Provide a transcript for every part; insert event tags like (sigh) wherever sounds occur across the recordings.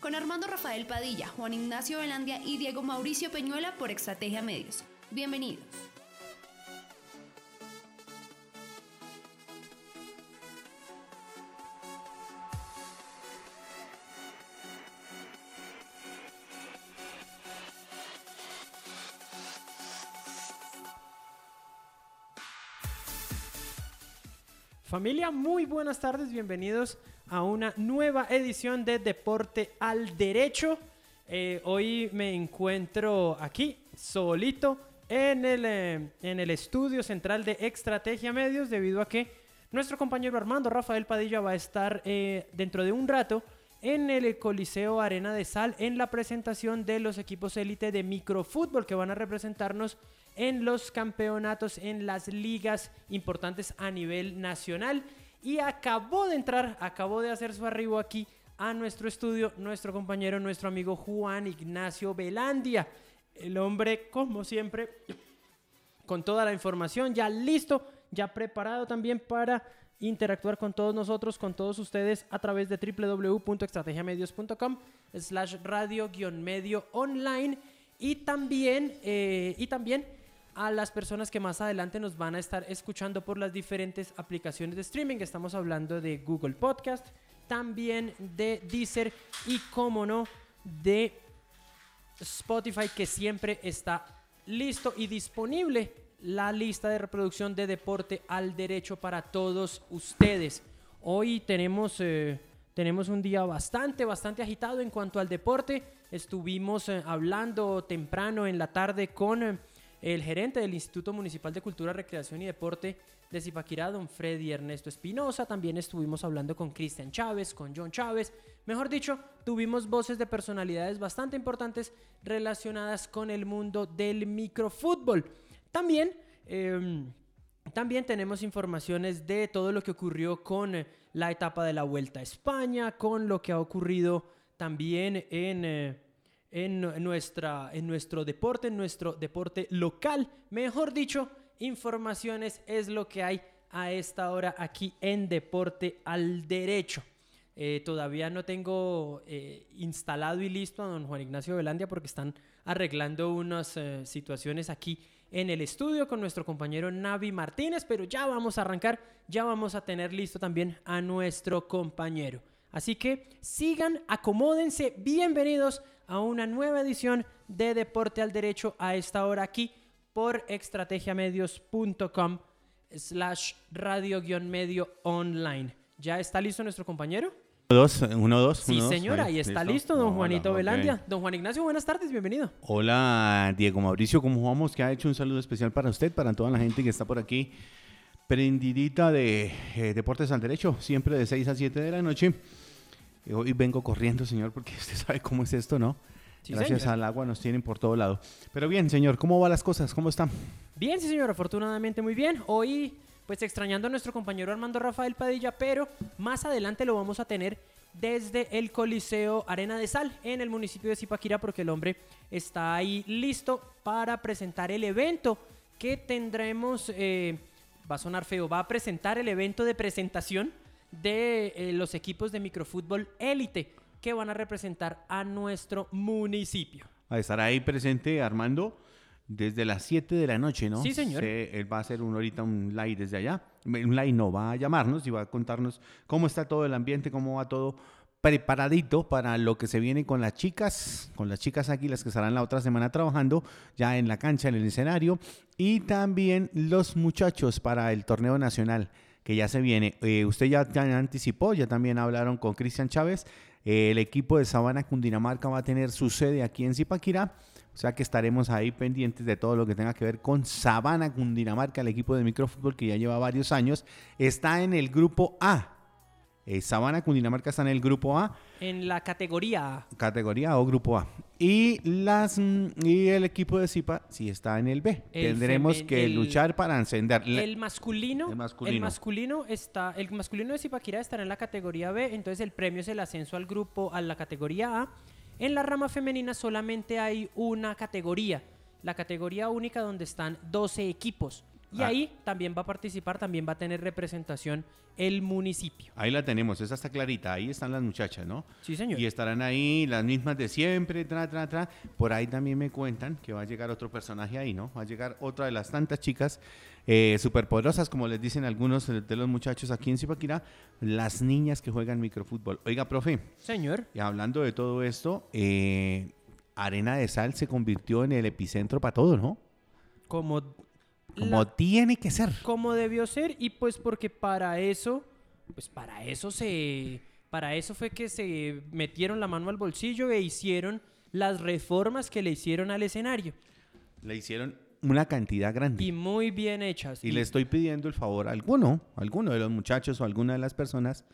Con Armando Rafael Padilla, Juan Ignacio Velandia y Diego Mauricio Peñuela por Estrategia Medios. Bienvenidos. Familia, muy buenas tardes, bienvenidos a una nueva edición de Deporte al Derecho. Eh, hoy me encuentro aquí solito en el, eh, en el estudio central de Estrategia Medios debido a que nuestro compañero Armando Rafael Padilla va a estar eh, dentro de un rato en el Coliseo Arena de Sal en la presentación de los equipos élite de microfútbol que van a representarnos en los campeonatos, en las ligas importantes a nivel nacional. Y acabó de entrar, acabó de hacer su arribo aquí a nuestro estudio, nuestro compañero, nuestro amigo Juan Ignacio Velandia. El hombre, como siempre, con toda la información ya listo, ya preparado también para interactuar con todos nosotros, con todos ustedes a través de www.estrategiamedios.com slash radio-medio online y también, eh, y también a las personas que más adelante nos van a estar escuchando por las diferentes aplicaciones de streaming. Estamos hablando de Google Podcast, también de Deezer y, como no, de Spotify, que siempre está listo y disponible la lista de reproducción de deporte al derecho para todos ustedes. Hoy tenemos, eh, tenemos un día bastante, bastante agitado en cuanto al deporte. Estuvimos eh, hablando temprano en la tarde con... Eh, el gerente del Instituto Municipal de Cultura, Recreación y Deporte de Zipaquirá, don Freddy Ernesto Espinosa. También estuvimos hablando con Cristian Chávez, con John Chávez. Mejor dicho, tuvimos voces de personalidades bastante importantes relacionadas con el mundo del microfútbol. También, em, también tenemos informaciones de todo lo que ocurrió con la etapa de la Vuelta a España, con lo que ha ocurrido también en... Eh, en, nuestra, en nuestro deporte, en nuestro deporte local. Mejor dicho, informaciones es lo que hay a esta hora aquí en Deporte al Derecho. Eh, todavía no tengo eh, instalado y listo a don Juan Ignacio Velandia porque están arreglando unas eh, situaciones aquí en el estudio con nuestro compañero Navi Martínez, pero ya vamos a arrancar, ya vamos a tener listo también a nuestro compañero. Así que sigan, acomódense, bienvenidos a una nueva edición de Deporte al Derecho a esta hora aquí por estrategiamedios.com slash radio-medio online. ¿Ya está listo nuestro compañero? Dos, uno, dos. Sí, señora, y está listo, don Juanito Velandia. Don Juan Ignacio, buenas tardes, bienvenido. Hola, Diego Mauricio, ¿cómo vamos? Que ha hecho un saludo especial para usted, para toda la gente que está por aquí, prendidita de eh, Deportes al Derecho, siempre de 6 a 7 de la noche. Hoy vengo corriendo, señor, porque (laughs) usted sabe cómo es esto, ¿no? Gracias al agua nos tienen por todo lado. Pero bien, señor, ¿cómo van las cosas? ¿Cómo están? Bien, sí, señor, afortunadamente muy bien. Hoy, pues extrañando a nuestro compañero Armando Rafael Padilla, pero más adelante lo vamos a tener desde el Coliseo Arena de Sal en el municipio de Zipaquira porque el hombre está ahí listo para presentar el evento que tendremos, eh, va a sonar feo, va a presentar el evento de presentación de eh, los equipos de microfútbol élite que van a representar a nuestro municipio. A estar ahí presente Armando desde las 7 de la noche, ¿no? Sí, señor. él va a hacer un, ahorita un live desde allá. Un live no, va a llamarnos y va a contarnos cómo está todo el ambiente, cómo va todo preparadito para lo que se viene con las chicas, con las chicas aquí, las que estarán la otra semana trabajando ya en la cancha, en el escenario, y también los muchachos para el torneo nacional que ya se viene. Eh, usted ya, anticipó, ya también hablaron con Cristian Chávez. Eh, el equipo de Sabana Cundinamarca va a tener su sede aquí en Zipaquirá. O sea que estaremos ahí pendientes de todo lo que tenga que ver con Sabana Cundinamarca, el equipo de microfútbol que ya lleva varios años. Está en el grupo A eh, Sabana, Cundinamarca está en el grupo A. En la categoría A. Categoría o grupo A. Y, las, mm, y el equipo de Zipa sí está en el B. Tendremos que luchar para encender. El masculino, el masculino. El masculino está. El masculino de Zipaquira estará en la categoría B. Entonces el premio es el ascenso al grupo, a la categoría A. En la rama femenina solamente hay una categoría. La categoría única donde están 12 equipos Y Ah. ahí también va a participar, también va a tener representación el municipio. Ahí la tenemos, esa está clarita. Ahí están las muchachas, ¿no? Sí, señor. Y estarán ahí las mismas de siempre, tra, tra, tra. Por ahí también me cuentan que va a llegar otro personaje ahí, ¿no? Va a llegar otra de las tantas chicas eh, superpoderosas, como les dicen algunos de los muchachos aquí en Zipaquirá, las niñas que juegan microfútbol. Oiga, profe, Señor. y hablando de todo esto, eh, Arena de Sal se convirtió en el epicentro para todo, ¿no? Como, Como la- tiene que ser. como debió ser y pues porque para eso, pues para eso se, para eso fue que se metieron la mano al bolsillo e hicieron las reformas que le hicieron al escenario Le hicieron una cantidad grande. y muy bien hechas. Y le estoy pidiendo el favor a alguno, a alguno de los muchachos o alguna de las personas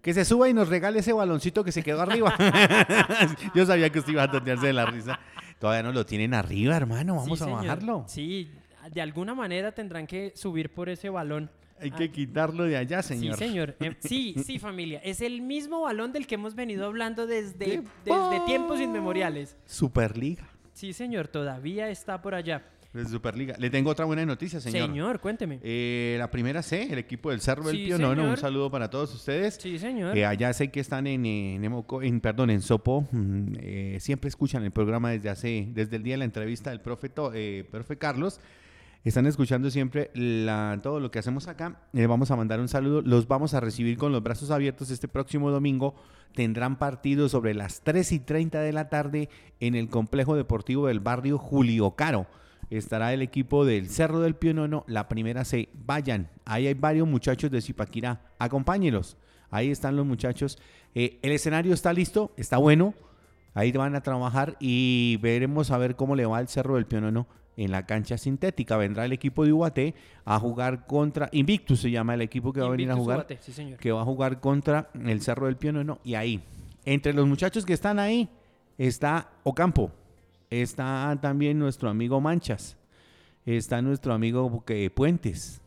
que se suba y nos regale ese baloncito que se quedó arriba. (laughs) Yo sabía que usted iba a tontearse de la risa. Todavía no lo tienen arriba, hermano. Vamos Sí, a señor. bajarlo. Sí, de alguna manera tendrán que subir por ese balón. Hay Ah, que quitarlo de allá, señor. Sí, señor. Eh, (laughs) sí, sí, familia. Es el mismo balón del que hemos venido hablando desde, ¡Qué desde tiempos inmemoriales. Superliga. Sí, señor. Todavía está por allá. De Superliga. Le tengo otra buena noticia, señor. Señor, cuénteme. Eh, la primera C, el equipo del Cerro del Sí. Un saludo para todos ustedes. Sí, señor. Eh, allá sé que están en, en, Emoco- en- perdón, en Sopo. mm, eh, siempre escuchan el programa desde hace, desde el día de la entrevista del profe Carlos. Están escuchando siempre todo lo que hacemos acá. Les vamos a mandar un saludo. Los vamos a recibir con los brazos abiertos este próximo domingo. Tendrán partido sobre las 3 y 30 de la tarde en el complejo deportivo del barrio Julio Caro. Estará el equipo del Cerro del Pionono, la primera C. Vayan, ahí hay varios muchachos de Zipaquirá. Acompáñelos. Ahí están los muchachos. Eh, el escenario está listo, está bueno. Ahí van a trabajar y veremos a ver cómo le va el Cerro del Pionono en la cancha sintética. Vendrá el equipo de Ubaté a jugar contra Invictus, se llama el equipo que va a venir a jugar Ubate, Sí, señor. que va a jugar contra el Cerro del Pionono. Y ahí, entre los muchachos que están ahí, está Ocampo, está también nuestro amigo Manchas, está nuestro amigo Puentes.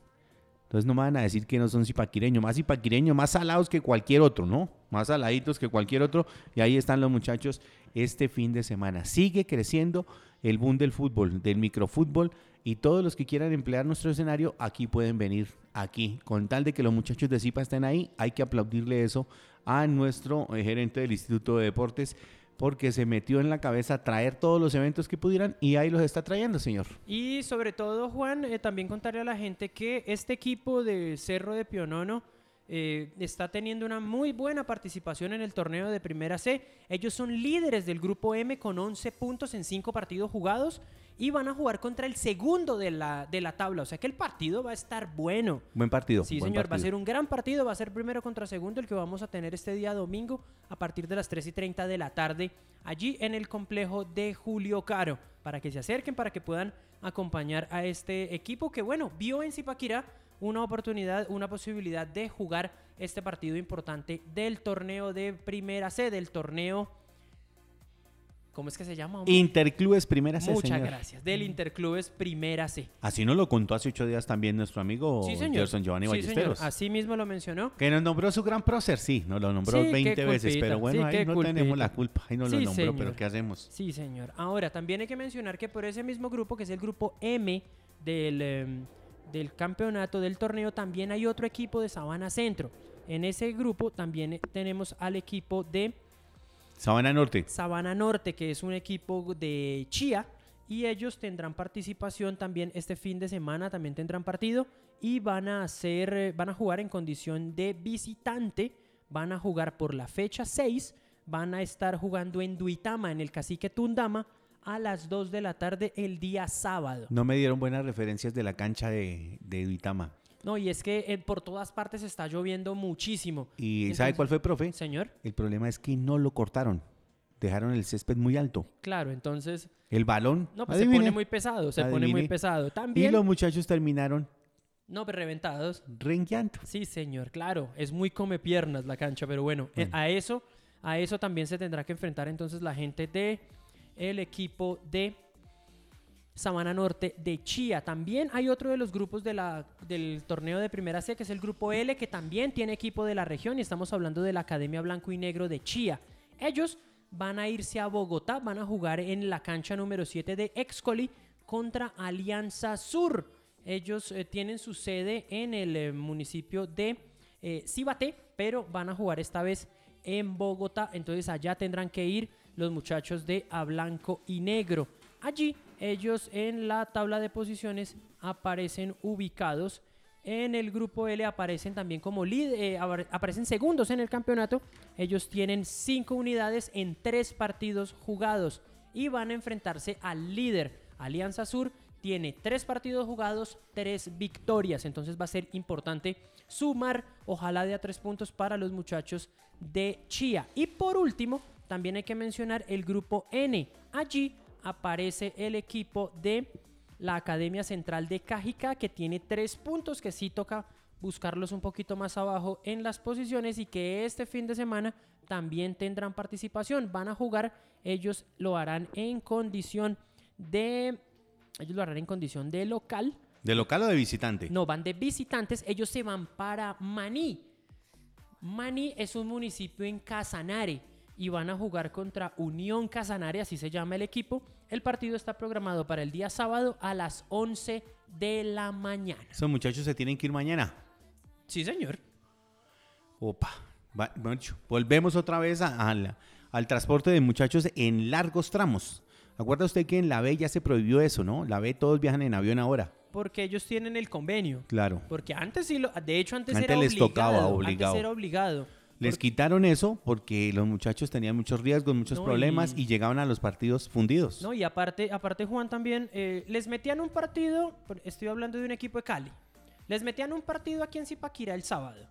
Entonces no me van a decir que no son zipaquireños, más zipaquireños, más salados que cualquier otro, ¿no? Más saladitos que cualquier otro. Y ahí están los muchachos este fin de semana. Sigue creciendo el boom del fútbol, del microfútbol. Y todos los que quieran emplear nuestro escenario, aquí pueden venir, aquí. Con tal de que los muchachos de Zipa estén ahí, hay que aplaudirle eso a nuestro eh, gerente del Instituto de Deportes, porque se metió en la cabeza traer todos los eventos que pudieran y ahí los está trayendo, señor. Y sobre todo, Juan, eh, también contarle a la gente que este equipo de Cerro de Pionono eh, está teniendo una muy buena participación en el torneo de Primera C. Ellos son líderes del grupo M con 11 puntos en 5 partidos jugados y van a jugar contra el segundo de la, de la tabla. O sea que el partido va a estar bueno. Buen partido. Sí, buen señor, va a ser un gran partido, va a ser primero contra segundo el que vamos a tener este día domingo a partir de las 3 y 30 de la tarde, allí en el complejo de Julio Caro, para que se acerquen, para que puedan acompañar a este equipo que, bueno, vio en Zipaquirá una oportunidad, una posibilidad de jugar este partido importante del torneo de primera C, del torneo... ¿Cómo es que se llama? hombre? Interclubes Primera C, Muchas señor. gracias. Del Interclubes Primera C. Así nos lo contó hace ocho días también nuestro amigo Sí, señor. Gerson Giovanni Sí, señor. Ballesteros. Así mismo lo mencionó. Que nos nombró su gran prócer, sí, nos lo nombró Sí, qué 20 veces, pero bueno, sí, ahí no tenemos la culpa, ahí no Sí, lo nombró, señor. pero ¿qué hacemos? Sí, señor. Ahora, también hay que mencionar que por ese mismo grupo, que es el grupo M del, em, del campeonato del torneo, también hay otro equipo de Sabana Centro. En ese grupo también tenemos al equipo de Sabana Norte. Sabana Norte, que es un equipo de Chía, y ellos tendrán participación también este fin de semana, también tendrán partido y van a hacer, eh, van a jugar en condición de visitante, van a jugar por la fecha 6, van a estar jugando en Duitama, en el Cacique Tundama, a las 2 de la tarde el día sábado. No me dieron buenas referencias de la cancha de, de Duitama. No, y es que eh, por todas partes está lloviendo muchísimo. ¿Y Entonces- sabe cuál fue, profe? Señor, El problema es que no lo cortaron. Dejaron el césped muy alto. claro, entonces, El balón. no, pues se pone muy pesado, se pone muy pesado. Y También, los muchachos terminaron no, pues reventados. rengueando. Sí, señor, claro, es muy come piernas la cancha, pero bueno, eh, Bueno. a eso, a eso también se tendrá que enfrentar entonces la gente de el equipo de Sabana Norte de Chía. También hay otro de los grupos del torneo de Primera C, que es el grupo L, que también tiene equipo de la región, y estamos hablando de la Academia Blanco y Negro de Chía. Ellos van a irse a Bogotá, van a jugar en la cancha número 7 de Excoli contra Alianza Sur. ellos eh, tienen su sede en el eh, municipio de eh, pero van a jugar esta vez en Bogotá. Entonces allá tendrán que ir los muchachos de A Blanco y Negro. Allí ellos en la tabla de posiciones aparecen ubicados. En el grupo L aparecen también como líder, aparecen segundos en el campeonato. Ellos tienen cinco unidades en tres partidos jugados y van a enfrentarse al líder Alianza Sur. Tiene tres partidos jugados, tres victorias. Entonces va a ser importante sumar, ojalá de a tres puntos para los muchachos de Chía. Y por último, también hay que mencionar el grupo N. Allí aparece el equipo de la Academia Central de Cajica, que tiene tres puntos, que sí toca buscarlos un poquito más abajo en las posiciones y que este fin de semana también tendrán participación. Van a jugar, ellos lo harán en condición de... Ellos lo harán en condición de local ¿De local o de visitante? No, van de visitantes. Ellos se van para Maní. Maní es un municipio en Casanare y van a jugar contra Unión Casanare, así se llama el equipo. El partido está programado para el día sábado a las 11 de la mañana. ¿Esos muchachos se tienen que ir mañana? Sí, señor. Opa. volvemos otra vez al transporte de muchachos en largos tramos. Acuerda usted que en la B ya se prohibió eso, ¿no? La B todos viajan en avión ahora porque ellos tienen el convenio. Claro. Porque antes sí lo, de hecho antes, antes era les obligado, tocaba obligado. Antes era obligado. Les quitaron eso porque los muchachos tenían muchos riesgos, muchos problemas y... llegaban a los partidos fundidos. No, y aparte, aparte Juan también, eh, les metían un partido, estoy hablando de un equipo de Cali, les metían un partido aquí en Zipaquira el sábado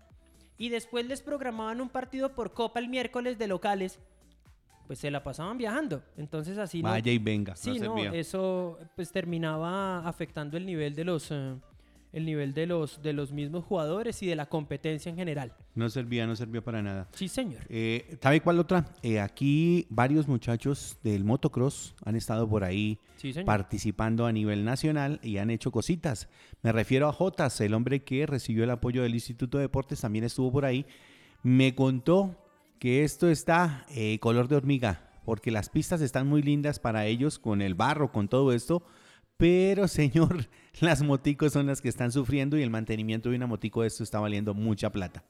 y después les programaban un partido por Copa el miércoles de locales pues se la pasaban viajando. Entonces así Vaya y venga. Sí, no, eso pues terminaba afectando el nivel de los eh, el nivel de los de los mismos jugadores y de la competencia en general. No servía, no servía para nada. Sí, señor. Eh, ¿Sabe cuál otra? Eh, aquí varios muchachos del motocross han estado por ahí participando a nivel nacional y han hecho cositas. Me refiero a Jotas, el hombre que recibió el apoyo del Instituto de Deportes, también estuvo por ahí. Me contó que esto está eh, color de hormiga, porque las pistas están muy lindas para ellos con el barro, con todo esto, pero señor, (laughs) las moticos son las que están sufriendo y el mantenimiento de una motico de esto está valiendo mucha plata.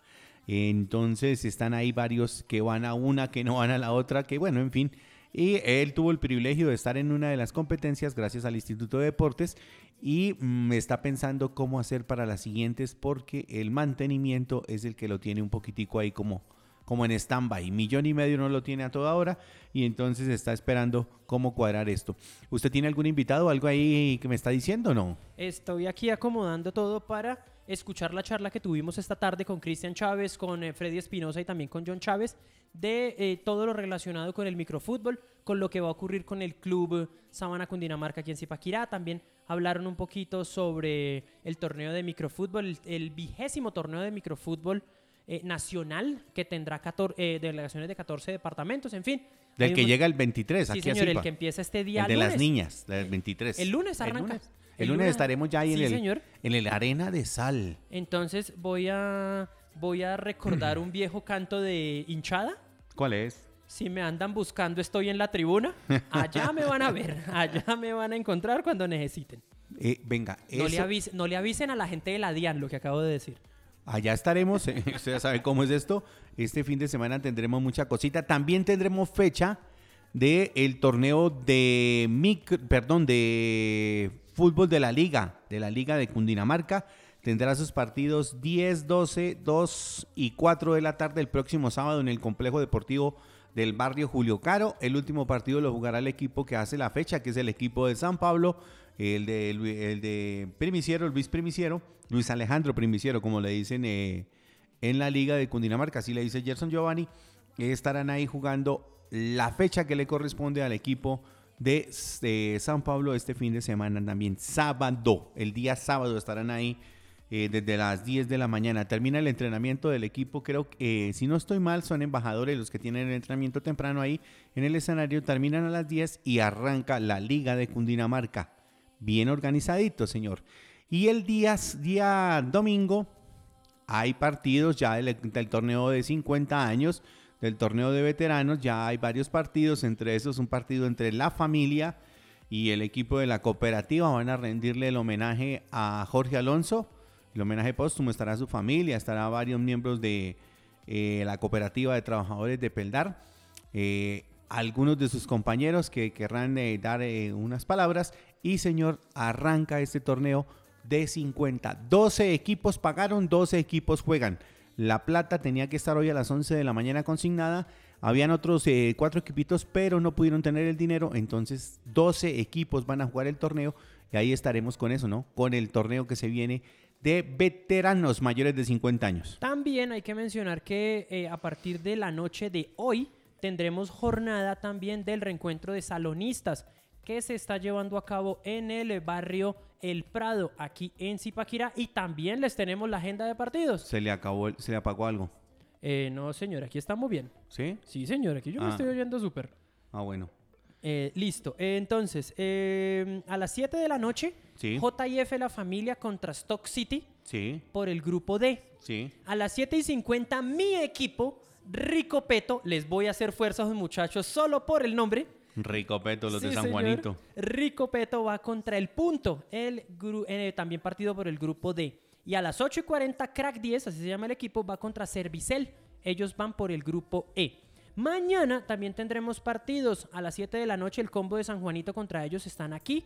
Entonces están ahí varios que van a una, que no van a la otra, que bueno, en fin. Y él tuvo el privilegio de estar en una de las competencias gracias al Instituto de Deportes y me mm, está pensando cómo hacer para las siguientes porque el mantenimiento es el que lo tiene un poquitico ahí como como en stand-by. Millón y medio no lo tiene a toda hora y entonces está esperando cómo cuadrar esto. ¿Usted tiene algún invitado, algo ahí que me está diciendo o no? Estoy aquí acomodando todo para escuchar la charla que tuvimos esta tarde con Cristian Chávez, con eh, Freddy Espinosa y también con John Chávez de eh, todo lo relacionado con el microfútbol, con lo que va a ocurrir con el club Sabana Cundinamarca aquí en Zipaquirá. También hablaron un poquito sobre el torneo de microfútbol, el vigésimo torneo de microfútbol eh, nacional que tendrá 14, eh, delegaciones de 14 departamentos, en fin. Del que llega el 23, sí, señor, el que empieza este día. El de las niñas, del 23. El lunes arranca. El lunes, estaremos ya ahí en, el, en el Arena de Sal. Entonces voy a, voy a recordar un viejo canto de hinchada. ¿Cuál es? Si me andan buscando, estoy en la tribuna. Allá me van a ver. Allá me van a encontrar cuando necesiten. Eh, venga, no, le no le avisen a la gente de la DIAN lo que acabo de decir. Allá estaremos, (laughs) eh, usted ya sabe cómo es esto. Este fin de semana tendremos mucha cosita. También tendremos fecha del el torneo de perdón, de fútbol de la liga, de la liga de Cundinamarca. Tendrá sus partidos 10, 12, 2 y 4 de la tarde el próximo sábado en el complejo deportivo del barrio Julio Caro. El último partido lo jugará el equipo que hace la fecha, que es el equipo de San Pablo, el de, el de Primiciero, Luis Primiciero Luis Alejandro Primiciero, como le dicen eh, en la Liga de Cundinamarca, así le dice Gerson Giovanni, estarán ahí jugando la fecha que le corresponde al equipo de, San Pablo este fin de semana también, sábado, el día sábado estarán ahí eh, desde las 10 de la mañana. Termina el entrenamiento del equipo, creo que eh, si no estoy mal son embajadores los que tienen el entrenamiento temprano ahí en el escenario, terminan a las 10 y arranca la Liga de Cundinamarca. Bien organizadito, señor. Y el día, día domingo hay partidos ya del, torneo de 50 años, del torneo de veteranos, ya hay varios partidos, entre esos un partido entre la familia y el equipo de la cooperativa van a rendirle el homenaje a Jorge Alonso. El homenaje póstumo estará su familia, estará varios miembros de eh, la cooperativa de trabajadores de Peldar. Eh, algunos de sus compañeros que querrán eh, dar unas palabras. Y señor, arranca este torneo de 50. 12 equipos pagaron, 12 equipos juegan. La Plata tenía que estar hoy a las 11 de la mañana consignada. Habían otros cuatro equipitos, pero no pudieron tener el dinero. Entonces, 12 equipos van a jugar el torneo. Y ahí estaremos con eso, ¿no? Con el torneo que se viene de veteranos mayores de 50 años. También hay que mencionar que eh, a partir de la noche de hoy tendremos jornada también del reencuentro de salonistas que se está llevando a cabo en el barrio El Prado, aquí en Zipaquirá. Y también les tenemos la agenda de partidos. Se le acabó, el- se le apagó algo. Eh, no, señor, aquí estamos bien. ¿Sí? Sí, señor, aquí yo me Ah. estoy oyendo súper. Ah, bueno. Eh, listo. Eh, entonces, eh, a las 7 de la noche, Sí. JF La Familia contra Stock City Sí, por el grupo D. sí. A las 7 y 50, mi equipo, Rico Peto, les voy a hacer fuerza a los muchachos solo por el nombre. Rico Peto, los de San señor. Juanito. Rico Peto va contra el punto, el gru- eh, también partido por el grupo D. Y a las 8 y 40, Crack 10, así se llama el equipo, va contra Servicel. Ellos van por el grupo E. Mañana también tendremos partidos. A las 7 de la noche, el combo de San Juanito contra ellos están aquí.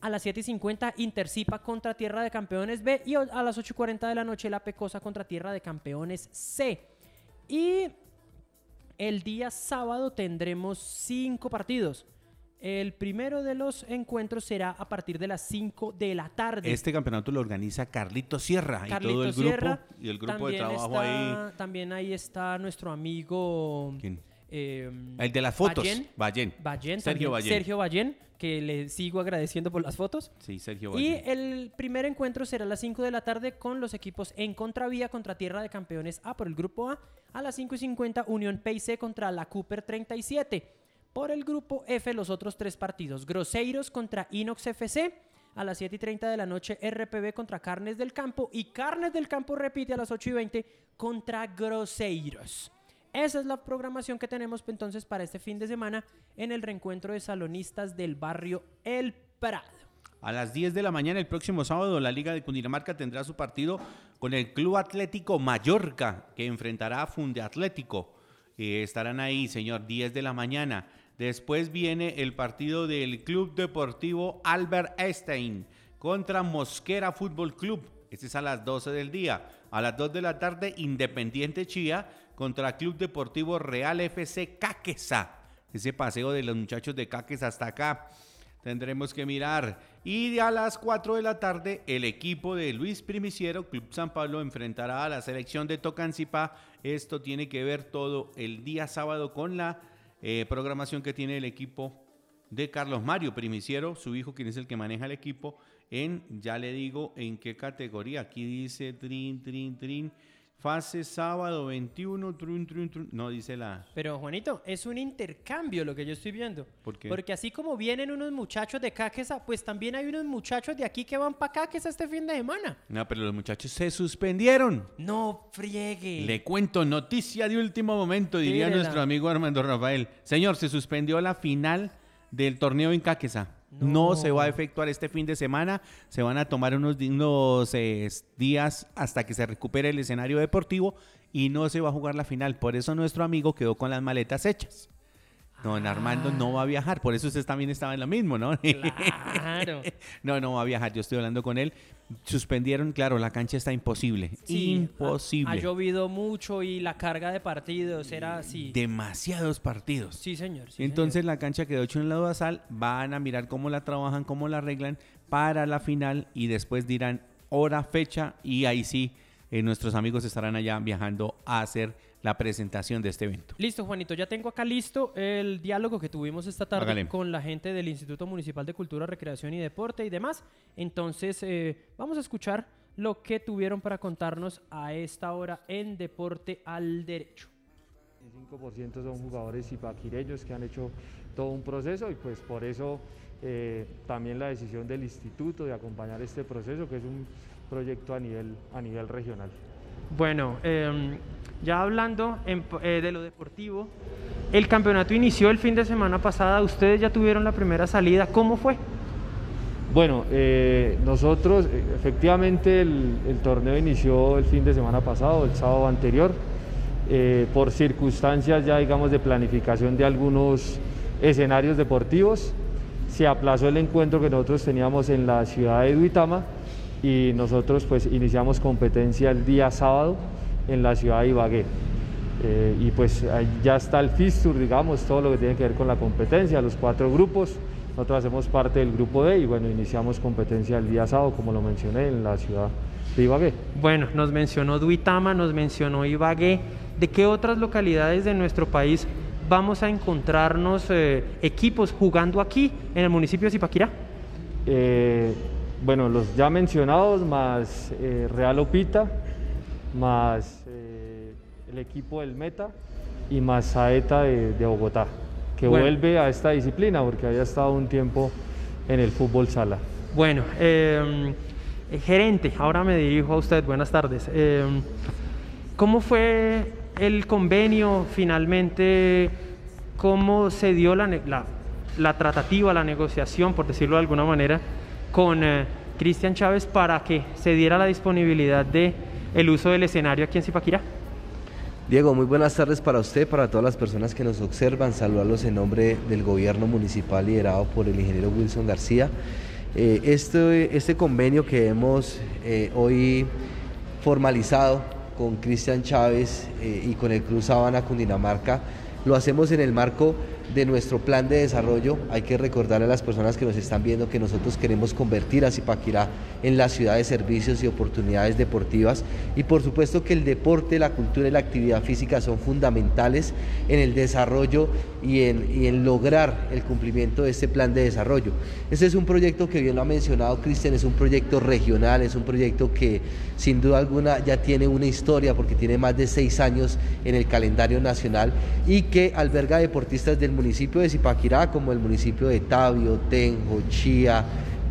A las 7 y 50, Intercipa contra Tierra de Campeones B. Y a las 8 y 40 de la noche, La Pecosa contra Tierra de Campeones C. Y el día sábado tendremos cinco partidos. El primero de los encuentros será a partir de las 5 de la tarde. Este campeonato lo organiza Carlito Sierra y todo el grupo Sierra, y el grupo de trabajo está- ahí. También ahí está nuestro amigo. ¿Quién? eh, El de las fotos. Ballén. Ballén. Sergio Ballén. Sergio Ballén, que le sigo agradeciendo por las fotos. Sí, Sergio Y Ballén. el primer encuentro será a las 5 de la tarde con los equipos en Contravía contra Tierra de Campeones A por el grupo A. A las 5 y 50 Unión PIC contra la Cooper 37. Por el grupo F los otros tres partidos. Groseiros contra Inox FC. A las 7 y 30 de la noche RPB contra Carnes del Campo. Y Carnes del Campo repite a las 8 y 20 contra Groseiros. Esa es la programación que tenemos entonces para este fin de semana en el reencuentro de salonistas del barrio El Prado. A las 10 de la mañana el próximo sábado la Liga de Cundinamarca tendrá su partido con el Club Atlético Mallorca que enfrentará a Funde Atlético. Eh, estarán ahí, señor, 10 de la mañana. Después viene el partido del Club Deportivo Albert Einstein contra Mosquera Fútbol Club. Este es a las 12 del día. A las 2 de la tarde, Independiente Chía contra Club Deportivo Real FC Caquesa. Ese paseo de los muchachos de Caquesa hasta acá. Tendremos que mirar. Y a las 4 de la tarde, el equipo de Luis Primiciero, Club San Pablo, enfrentará a la selección de Tocancipá. Esto tiene que ver todo el día sábado con la eh, programación que tiene el equipo de Carlos Mario Primiciero, su hijo, quien es el que maneja el equipo, en, ya le digo, en qué categoría. Aquí dice trin, trin, trin. Fase sábado 21, trun, trun, trun. No dice la. Pero Juanito, es un intercambio lo que yo estoy viendo. ¿Por qué? Porque así como vienen unos muchachos de Caquesa, pues también hay unos muchachos de aquí que van para Caquesa este fin de semana. No, pero los muchachos se suspendieron. No friegue. Le cuento, noticia de último momento, diría nuestro amigo Armando Rafael. Señor, se suspendió la final del torneo en Caquesa. No. No. se va a efectuar este fin de semana. Se van a tomar unos, unos, eh, días hasta que se recupere el escenario deportivo y no se va a jugar la final. Por eso nuestro amigo quedó con las maletas hechas. Don Armando no va a viajar, por eso usted también estaba en lo mismo, ¿no? Claro. (laughs) no, no va a viajar, yo estoy hablando con él. Suspendieron, claro, la cancha está imposible. Sí, imposible. Ha, ha llovido mucho y la carga de partidos era así. Demasiados partidos. Sí, señor. sí, Entonces la cancha quedó hecho en la Dudasal, van a mirar cómo la trabajan, cómo la arreglan para la final y después dirán hora, fecha y ahí sí eh, nuestros amigos estarán allá viajando a hacer la presentación de este evento. Listo, Juanito, ya tengo acá listo el diálogo que tuvimos esta tarde Hágale. con la gente del Instituto Municipal de Cultura, Recreación y Deporte y demás. Entonces, eh, vamos a escuchar lo que tuvieron para contarnos a esta hora en Deporte al Derecho. El 5% son jugadores ipaquireños que han hecho todo un proceso y pues por eso eh, también la decisión del instituto de acompañar este proceso que es un proyecto a nivel, a nivel regional. Bueno, em, ya hablando eh, de lo deportivo, el campeonato inició el fin de semana pasada, ustedes ya tuvieron la primera salida, ¿cómo fue? Bueno, eh, nosotros efectivamente el, torneo inició el fin de semana pasado, el sábado anterior, eh, por circunstancias ya digamos de planificación de algunos escenarios deportivos, se aplazó el encuentro que nosotros teníamos en la ciudad de Duitama y nosotros pues iniciamos competencia el día sábado en la ciudad de Ibagué. Eh, y pues ya está el FISTUR, digamos, todo lo que tiene que ver con la competencia, los cuatro grupos. Nosotros hacemos parte del grupo D y bueno, iniciamos competencia el día sábado, como lo mencioné, en la ciudad de Ibagué. Bueno, nos mencionó Duitama, nos mencionó Ibagué. ¿De qué otras localidades de nuestro país vamos a encontrarnos eh, equipos jugando aquí en el municipio de Zipaquirá? Eh, bueno, los ya mencionados, más Real Opita, más el equipo del Meta y más Saeta de, Bogotá, que vuelve a esta disciplina porque había estado un tiempo en el fútbol sala. Bueno, em, eh, gerente, ahora me dirijo a usted, buenas tardes. Em, ¿Cómo fue el convenio finalmente? ¿Cómo se dio la, la, tratativa, la negociación, por decirlo de alguna manera, con eh, Cristian Chávez para que se diera la disponibilidad de el uso del escenario aquí en Zipaquirá? Diego, muy buenas tardes para usted, para todas las personas que nos observan. Saludarlos en nombre del gobierno municipal liderado por el ingeniero Wilson García. Eh, este, este, convenio que hemos eh, hoy formalizado con Cristian Chávez y con el Cruz Sabana Cundinamarca lo hacemos en el marco de nuestro plan de desarrollo. Hay que recordarle a las personas que nos están viendo que nosotros queremos convertir a Zipaquirá en la ciudad de servicios y oportunidades deportivas. Y por supuesto que el deporte, la cultura y la actividad física son fundamentales en el desarrollo y en, lograr el cumplimiento de este plan de desarrollo. Este es un proyecto que bien lo ha mencionado Cristian, es un proyecto regional, es un proyecto que sin duda alguna ya tiene una historia porque tiene más de seis años en el calendario nacional y que alberga deportistas del municipio de Zipaquirá, como el municipio de Tabio, Tenjo, Chía,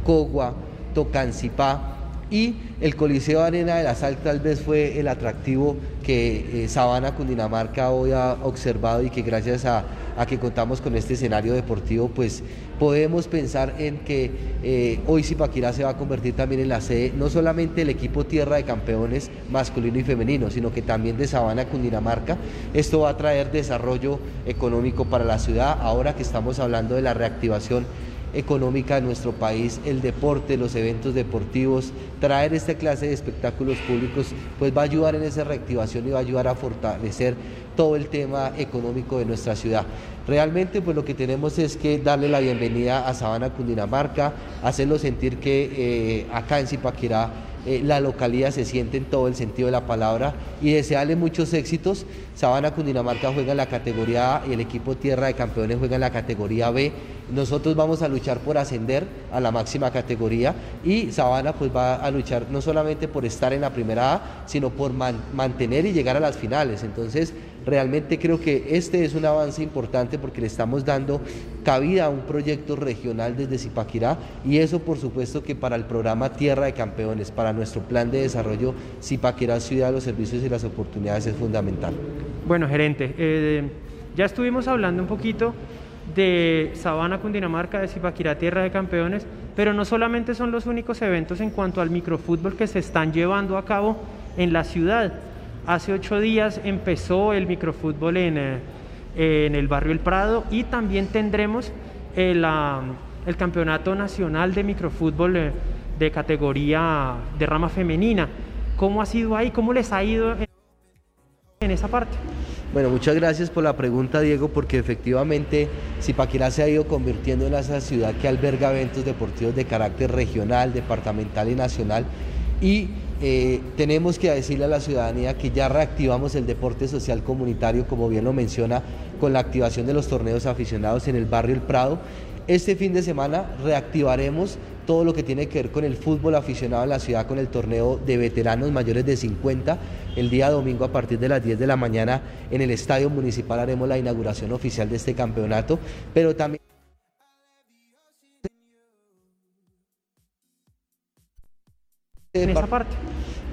Cogua, Tocancipá, y el Coliseo Arena de la Sal tal vez fue el atractivo que eh, Sabana Cundinamarca hoy ha observado y que gracias a, que contamos con este escenario deportivo pues podemos pensar en que eh, hoy Zipaquirá se va a convertir también en la sede no solamente del equipo tierra de campeones masculino y femenino sino que también de Sabana Cundinamarca. Esto va a traer desarrollo económico para la ciudad ahora que estamos hablando de la reactivación económica de nuestro país, el deporte, los eventos deportivos, traer esta clase de espectáculos públicos, pues va a ayudar en esa reactivación y va a ayudar a fortalecer todo el tema económico de nuestra ciudad. Realmente pues lo que tenemos es que darle la bienvenida a Sabana Cundinamarca, hacerlo sentir que eh, acá en Zipaquirá eh, la localidad se siente en todo el sentido de la palabra y desearle muchos éxitos. Sabana Cundinamarca juega en la categoría A y el equipo Tierra de Campeones juega en la categoría B. Nosotros vamos a luchar por ascender a la máxima categoría y Sabana pues va a luchar no solamente por estar en la primera A, sino por mantener y llegar a las finales. Entonces, realmente creo que este es un avance importante porque le estamos dando cabida a un proyecto regional desde Zipaquirá y eso por supuesto que para el programa Tierra de Campeones, para nuestro plan de desarrollo Zipaquirá Ciudad de los Servicios y las Oportunidades es fundamental. Bueno, gerente, eh, ya estuvimos hablando un poquito de Sabana, Cundinamarca, de Zipaquirá, Tierra de Campeones, pero no solamente son los únicos eventos en cuanto al microfútbol que se están llevando a cabo en la ciudad. Hace ocho días empezó el microfútbol en, eh, en el barrio El Prado y también tendremos el, el Campeonato Nacional de Microfútbol eh, de categoría de rama femenina. ¿Cómo ha sido ahí? ¿Cómo les ha ido en esa parte? Bueno, muchas gracias por la pregunta, Diego, porque efectivamente Zipaquirá se ha ido convirtiendo en esa ciudad que alberga eventos deportivos de carácter regional, departamental y nacional. Y eh, tenemos que decirle a la ciudadanía que ya reactivamos el deporte social comunitario, como bien lo menciona, con la activación de los torneos aficionados en el barrio El Prado. Este fin de semana reactivaremos todo lo que tiene que ver con el fútbol aficionado en la ciudad con el torneo de veteranos mayores de 50. El día domingo a partir de las 10 de la mañana en el Estadio Municipal haremos la inauguración oficial de este campeonato, pero también... En esa parte.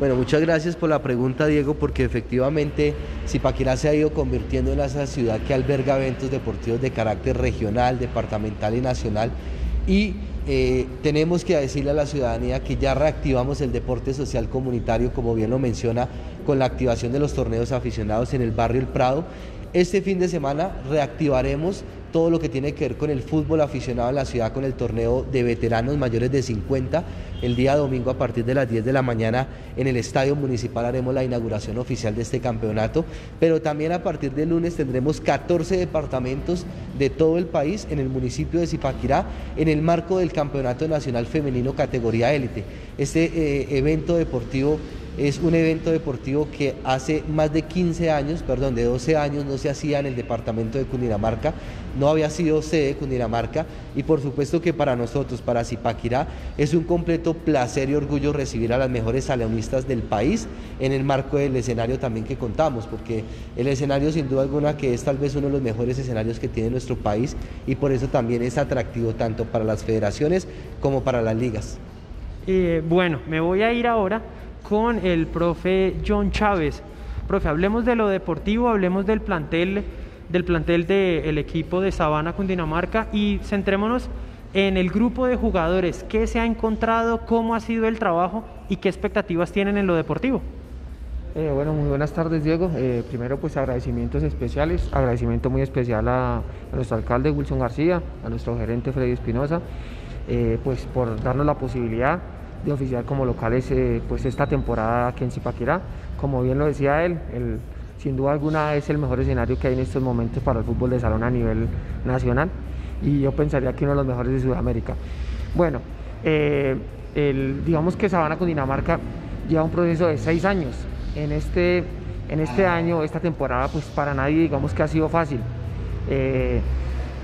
Bueno, muchas gracias por la pregunta, Diego, porque efectivamente Zipaquirá se ha ido convirtiendo en esa ciudad que alberga eventos deportivos de carácter regional, departamental y nacional. Y eh, tenemos que decirle a la ciudadanía que ya reactivamos el deporte social comunitario, como bien lo menciona, con la activación de los torneos aficionados en el barrio El Prado. Este fin de semana reactivaremos todo lo que tiene que ver con el fútbol aficionado en la ciudad, con el torneo de veteranos mayores de 50. El día domingo a partir de las 10 de la mañana en el Estadio Municipal haremos la inauguración oficial de este campeonato, pero también a partir del lunes tendremos 14 departamentos de todo el país en el municipio de Zipaquirá en el marco del Campeonato Nacional Femenino categoría élite. Este eh, evento deportivo es un evento deportivo que hace más de 15 años, perdón, de 12 años no se hacía en el departamento de Cundinamarca, no había sido sede de Cundinamarca y por supuesto que para nosotros, para Zipaquirá, es un completo placer y orgullo recibir a las mejores salonistas del país en el marco del escenario también que contamos, porque el escenario sin duda alguna que es tal vez uno de los mejores escenarios que tiene nuestro país y por eso también es atractivo tanto para las federaciones como para las ligas. Eh, bueno, me voy a ir ahora con el profe John Chávez. Profe, hablemos de lo deportivo, hablemos del plantel, del plantel del equipo de Sabana Cundinamarca y centrémonos en el grupo de jugadores, qué se ha encontrado, cómo ha sido el trabajo y qué expectativas tienen en lo deportivo. Eh, bueno, muy buenas tardes Diego. Eh, primero pues agradecimientos especiales, agradecimiento muy especial a, nuestro alcalde Wilson García, a nuestro gerente Freddy Espinosa, eh, pues por darnos la posibilidad de oficiar como locales eh, pues esta temporada aquí en Zipaquirá. Como bien lo decía él, sin duda alguna es el mejor escenario que hay en estos momentos para el fútbol de salón a nivel nacional y yo pensaría que uno de los mejores de Sudamérica. Bueno, eh, digamos que Sabana con Dinamarca lleva un proceso de seis años. En este, en este año, esta temporada, pues para nadie digamos que ha sido fácil. Eh,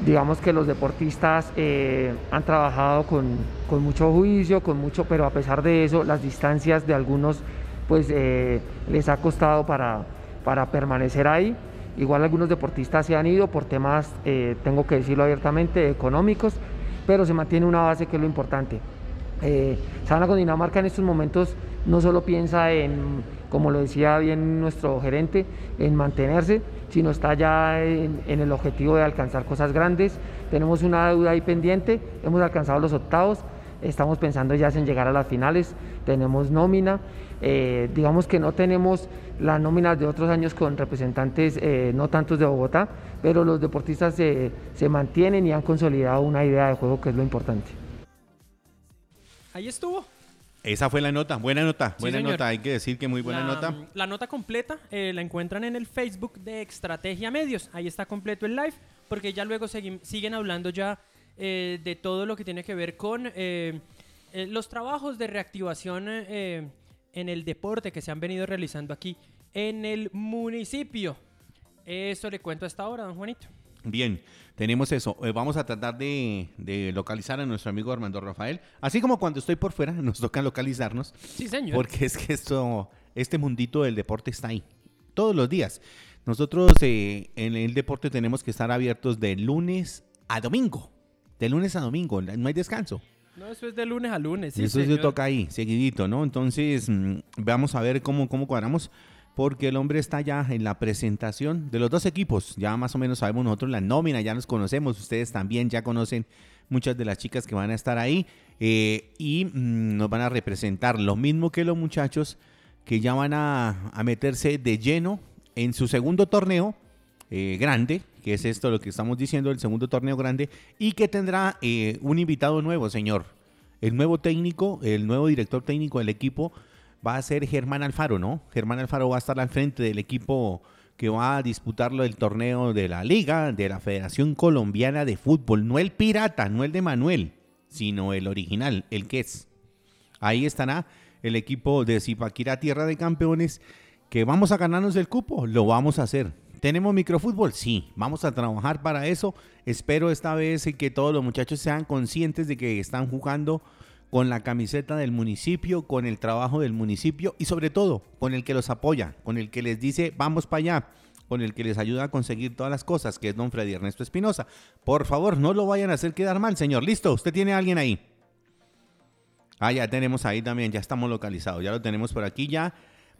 digamos que los deportistas eh, han trabajado con, mucho juicio, con mucho, pero a pesar de eso, las distancias de algunos pues eh, les ha costado para, para permanecer ahí. Igual algunos deportistas se han ido por temas, eh, tengo que decirlo abiertamente, económicos, pero se mantiene una base que es lo importante. Sabana con Dinamarca en estos momentos no solo piensa en, como lo decía bien nuestro gerente, en mantenerse, sino está ya en, el objetivo de alcanzar cosas grandes. Tenemos una deuda ahí pendiente, hemos alcanzado los octavos, estamos pensando ya en llegar a las finales, tenemos nómina, eh, digamos que no tenemos las nóminas de otros años con representantes eh, no tantos de Bogotá, pero los deportistas se mantienen y han consolidado una idea de juego que es lo importante. Ahí estuvo. Esa fue la nota, buena nota, buena nota, hay que decir que muy buena nota. La nota completa eh, la encuentran en el Facebook de Estrategia Medios, ahí está completo el live, porque ya luego siguen hablando ya eh, de todo lo que tiene que ver con eh, los trabajos de reactivación en el deporte que se han venido realizando aquí en el municipio. Eso le cuento hasta ahora, don Juanito. Bien, tenemos eso. Eh, vamos a tratar de, localizar a nuestro amigo Armando Rafael. Así como cuando estoy por fuera, (laughs) nos toca localizarnos. Sí, señor. Porque es que esto, este mundito del deporte está ahí. Todos los días. Nosotros eh, en el deporte tenemos que estar abiertos de lunes a domingo. De lunes a domingo, no hay descanso. No, eso es de lunes a lunes. Sí, eso se toca ahí, seguidito, ¿no? Entonces, mm, vamos a ver cómo, cómo cuadramos porque el hombre está ya en la presentación de los dos equipos. Ya más o menos sabemos nosotros la nómina, ya nos conocemos, ustedes también ya conocen muchas de las chicas que van a estar ahí eh, y mm, nos van a representar lo mismo que los muchachos que ya van a, meterse de lleno en su segundo torneo eh, grande, que es esto lo que estamos diciendo, el segundo torneo grande, y que tendrá eh, un invitado nuevo, señor. El nuevo técnico, el nuevo director técnico del equipo va a ser Germán Alfaro, ¿no? Germán Alfaro va a estar al frente del equipo que va a disputarlo el torneo de la Liga, de la Federación Colombiana de Fútbol. No el pirata, no el de Manuel, sino el original, el que es. Ahí estará el equipo de Zipaquirá Tierra de Campeones, que vamos a ganarnos el cupo, lo vamos a hacer. ¿Tenemos microfútbol? Sí, vamos a trabajar para eso. Espero esta vez que todos los muchachos sean conscientes de que están jugando con la camiseta del municipio, con el trabajo del municipio y sobre todo con el que los apoya, con el que les dice vamos para allá, con el que les ayuda a conseguir todas las cosas, que es don Freddy Ernesto Espinosa. Por favor, no lo vayan a hacer quedar mal, señor. Listo, usted tiene a alguien ahí. Ah, ya tenemos ahí también, ya estamos localizados, ya lo tenemos por aquí ya.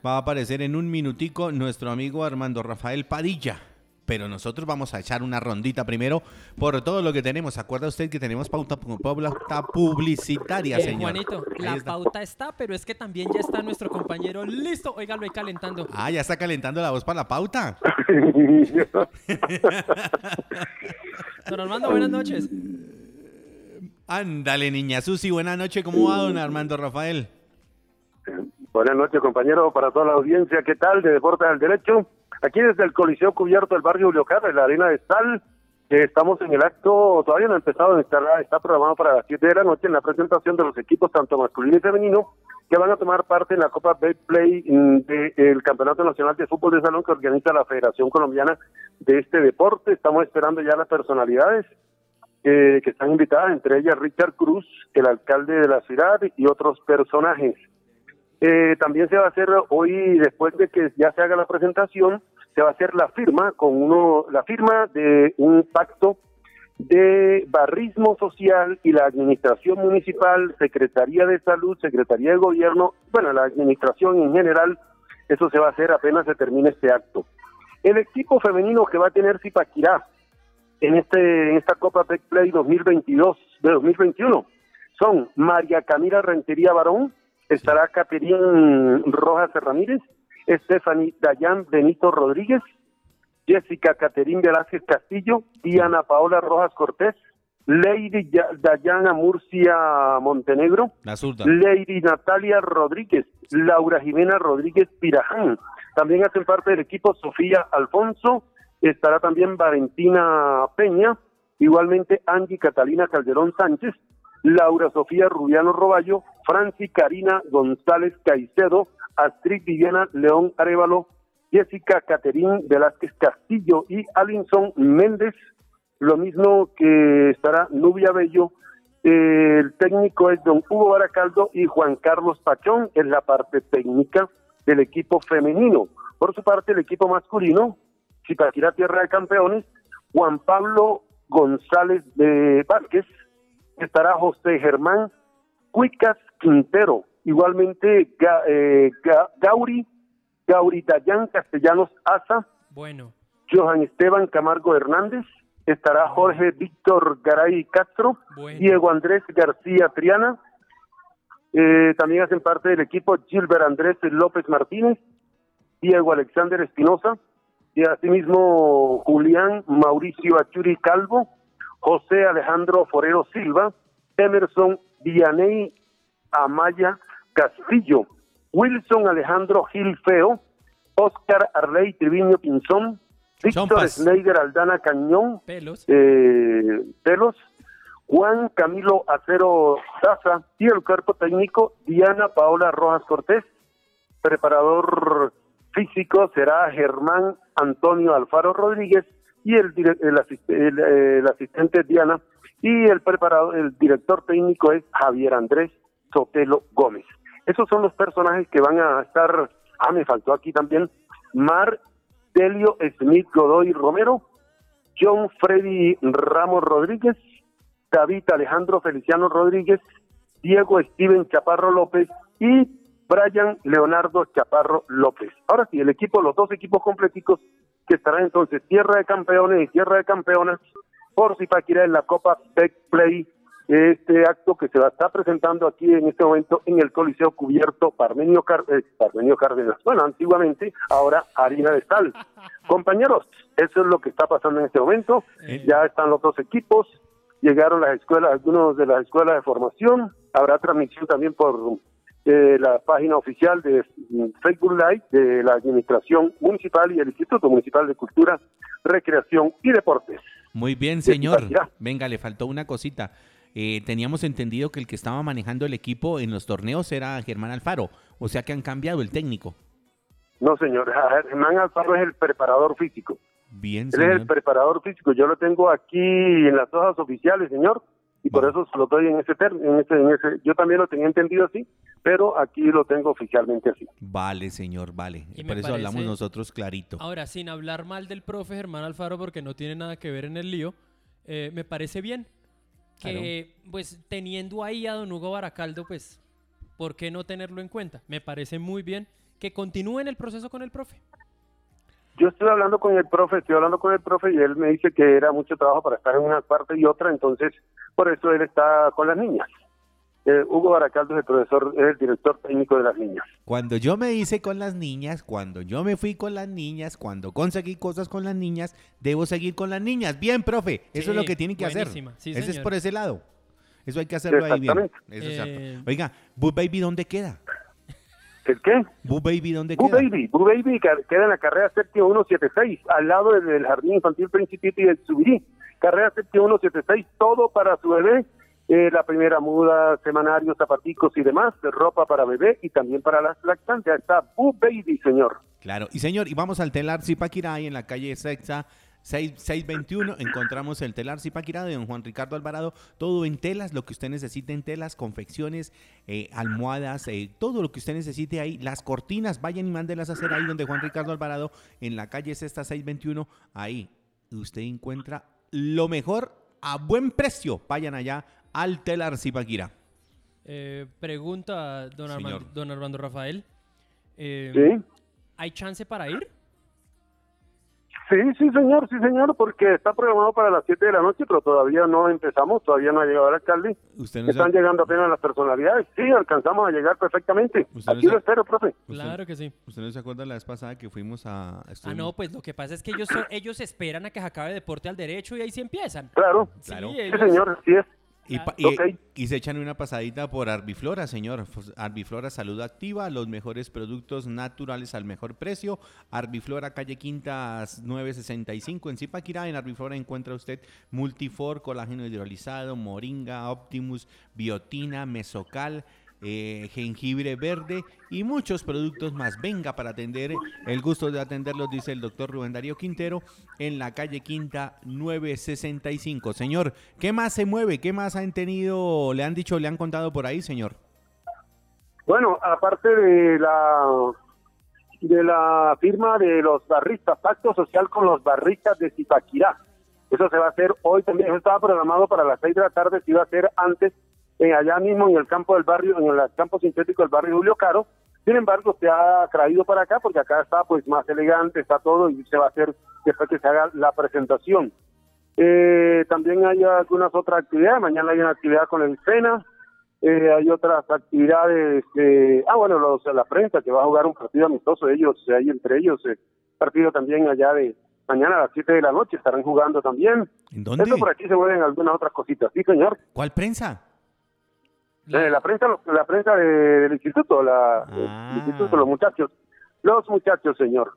Va a aparecer en un minutico nuestro amigo Armando Rafael Padilla. Pero nosotros vamos a echar una rondita primero por todo lo que tenemos. ¿Acuerda usted que tenemos pauta, pauta publicitaria, Eh, señor? Juanito, Ahí la está. pauta está, pero es que también ya está nuestro compañero listo. Óigalo ahí calentando. Ah, ya está calentando la voz para la pauta. (laughs) Don Armando, buenas noches. Ándale, niña Susi, buena noche. ¿Cómo va, don Armando Rafael? Buenas noches, compañero, para toda la audiencia. ¿Qué tal? De Deportes al Derecho. Aquí desde el Coliseo Cubierto del barrio Julio Carres, la Arena de Sal. estamos en el acto, todavía no ha empezado, está, está programado para las 7 de la noche en la presentación de los equipos, tanto masculino y femenino, que van a tomar parte en la Copa Betplay del Campeonato Nacional de Fútbol de Salón que organiza la Federación Colombiana de este deporte. Estamos esperando ya las personalidades eh, que están invitadas, entre ellas Richard Cruz, el alcalde de la ciudad y otros personajes. Eh, también se va a hacer hoy, después de que ya se haga la presentación, se va a hacer la firma con uno, la firma de un pacto de barrismo social y la administración municipal, Secretaría de Salud, Secretaría de Gobierno, bueno, la administración en general, eso se va a hacer apenas se termine este acto. El equipo femenino que va a tener Zipaquirá en este en esta Copa Tech Play 2022 de 2021 son María Camila Rentería Barón, estará Caterín Rojas Ramírez, Stephanie Dayan Benito Rodríguez, Jessica Caterín Velázquez Castillo, Diana Paola Rojas Cortés, Lady Ya- Dayana Murcia Montenegro, La. Lady Natalia Rodríguez, Laura Jimena Rodríguez Piraján. También hacen parte del equipo Sofía Alfonso, estará también Valentina Peña, igualmente Angie Catalina Calderón Sánchez, Laura Sofía Rubiano Roballo, Franci Karina González Caicedo, Astrid Viviana León Arevalo, Jessica Caterín Velázquez Castillo y Alinson Méndez, lo mismo que estará Nubia Bello, eh, el técnico es don Hugo Baracaldo y Juan Carlos Pachón en la parte técnica del equipo femenino. Por su parte, el equipo masculino, Zipaquirá Tierra de Campeones, Juan Pablo González de Vázquez, estará José Germán Cuicas Quintero, igualmente Ga- eh, Ga- Gauri, Gauri Dayan Castellanos Asa, Bueno, Johan Esteban Camargo Hernández, estará Jorge Víctor Garay Castro, Bueno. Diego Andrés García Triana, eh, también hacen parte del equipo Gilbert Andrés López Martínez, Diego Alexander Espinosa, y asimismo Julián Mauricio Achuri Calvo, José Alejandro Forero Silva, Emerson Vianey Amaya Castillo, Wilson Alejandro Gil Feo, Oscar Arley Triviño Pinzón, Víctor. Schneider Aldana Cañón, pelos. eh, Pelos, Juan Camilo Acero Daza y el cuerpo técnico Diana Paola Rojas Cortés. Preparador físico será Germán Antonio Alfaro Rodríguez y el, eh, el asistente Diana y el preparador, el director técnico es Javier Andrés Sotelo Gómez. Esos son los personajes que van a estar. Ah, me faltó aquí también Mar Delio Smith Godoy Romero, John Freddy Ramos Rodríguez, David Alejandro Feliciano Rodríguez, Diego Steven Chaparro López y Brian Leonardo Chaparro López. Ahora sí, el equipo, los dos equipos completicos que estarán entonces Tierra de Campeones y Tierra de Campeonas por Zipaquirá en la Copa Tech Play, este acto que se va a estar presentando aquí en este momento en el Coliseo Cubierto Parmenio, Car- eh, Parmenio Cárdenas. Bueno, antiguamente, ahora Harina de Sal. (laughs) Compañeros, eso es lo que está pasando en este momento. Ya están los dos equipos, llegaron las escuelas, algunos de las escuelas de formación. Habrá transmisión también por eh, la página oficial de mm, Facebook Live de la Administración Municipal y el Instituto Municipal de Cultura, Recreación y Deportes. Muy bien, señor. Venga, le faltó una cosita. Eh, teníamos entendido que el que estaba manejando el equipo en los torneos era Germán Alfaro. O sea que han cambiado el técnico. No, señor, Germán Alfaro es el preparador físico. Bien, Él es el preparador físico. Yo lo tengo aquí en las hojas oficiales, señor, y por eso se lo doy en ese, ter- en ese, en ese. Yo también lo tenía entendido así, pero aquí lo tengo oficialmente así. Vale, señor, vale. Y Por eso hablamos parece- nosotros clarito. Ahora, sin hablar mal del profe Germán Alfaro, porque no tiene nada que ver en el lío, eh, me parece bien que, pues, teniendo ahí a don Hugo Baracaldo, pues, ¿por qué no tenerlo en cuenta? Me parece muy bien que continúen el proceso con el profe. Yo estoy hablando con el profe, estoy hablando con el profe y él me dice que era mucho trabajo para estar en una parte y otra, entonces por eso él está con las niñas. Eh, Hugo Baracaldo es el profesor, es el director técnico de las niñas. Cuando yo me hice con las niñas, cuando yo me fui con las niñas, cuando conseguí cosas con las niñas, debo seguir con las niñas. Bien, profe, eso es lo Sí, que tiene que hacer. buenísima. Sí, Ese es por ese lado. Eso hay que hacerlo ahí bien. Exactamente. Eso es Eh, cierto. Oiga, Boo Baby, ¿dónde queda? ¿El qué? Boo Baby, ¿dónde Boo queda? Baby, Boo Baby queda en la carrera séptima 176, al lado del, Jardín Infantil Principito y del Subirí. Carrera séptima 176, todo para su bebé. eh, la primera muda, semanarios, zapaticos y demás, de ropa para bebé y también para las lactantes. Está Boo Baby, señor. Claro. Y señor, y vamos al telar Zipaquirá, en la calle Sexa 6- 621. Encontramos el telar Zipaquirá de don Juan Ricardo Alvarado. Todo en telas, lo que usted necesite en telas, confecciones, eh, almohadas, eh, todo lo que usted necesite ahí. Las cortinas, vayan y mándelas a hacer ahí donde Juan Ricardo Alvarado, en la calle Sexta 621. Ahí usted encuentra lo mejor a buen precio. Vayan allá al telar Zipaquirá. Eh, pregunta, don Armando, don Armando Rafael. eh, Sí. ¿Hay chance para ir? Sí, sí, señor, sí, señor, porque está programado para las 7 de la noche, pero todavía no empezamos, todavía no ha llegado el alcalde. Usted no Están llegando apenas las personalidades. Sí, alcanzamos a llegar perfectamente. Usted Aquí lo espero, profe. usted- Claro que sí. ¿Usted no se acuerda la vez pasada que fuimos a... Ah, estuvimos- no, pues lo que pasa es que ellos, son- ellos esperan a que se acabe deporte al derecho y ahí sí empiezan. Claro. Claro. Sí, Sí, ellos- señor, sí es. Y, pa- se echan una pasadita por Arbiflora, señor. Pues, Arbiflora Salud Activa, los mejores productos naturales al mejor precio. Arbiflora calle Quinta 965 en Zipaquirá. En Arbiflora encuentra usted Multifor, colágeno hidrolizado, moringa, Optimus, biotina, mesocal. Eh, jengibre verde y muchos productos más. Venga para atender, el gusto de atenderlos, dice el doctor Rubén Darío Quintero, en la calle Quinta 965. Señor, ¿qué más se mueve? ¿Qué más han tenido, le han dicho, le han contado por ahí, señor? Bueno, aparte de la de la firma de los barristas, pacto social con los barristas de Zipaquirá. Eso se va a hacer hoy también. Eso estaba programado para las seis de la tarde, se iba a hacer antes, en allá mismo en el campo del barrio, en el campo sintético del barrio Julio Caro. Sin embargo, se ha traído para acá porque acá está pues más elegante, está todo y se va a hacer después que se haga la presentación. Eh, también hay algunas otras actividades. Mañana hay una actividad con el SENA. Eh, hay otras actividades. eh, ah, bueno, los, la prensa que va a jugar un partido amistoso. Ellos, hay entre ellos, eh, partido también allá de mañana a las 7 de la noche estarán jugando también. ¿En dónde? Eso por aquí se mueven algunas otras cositas. Sí, señor. ¿Cuál prensa? Eh, la prensa, la prensa de- del instituto, la, Ah. el instituto, los muchachos. Los muchachos, señor.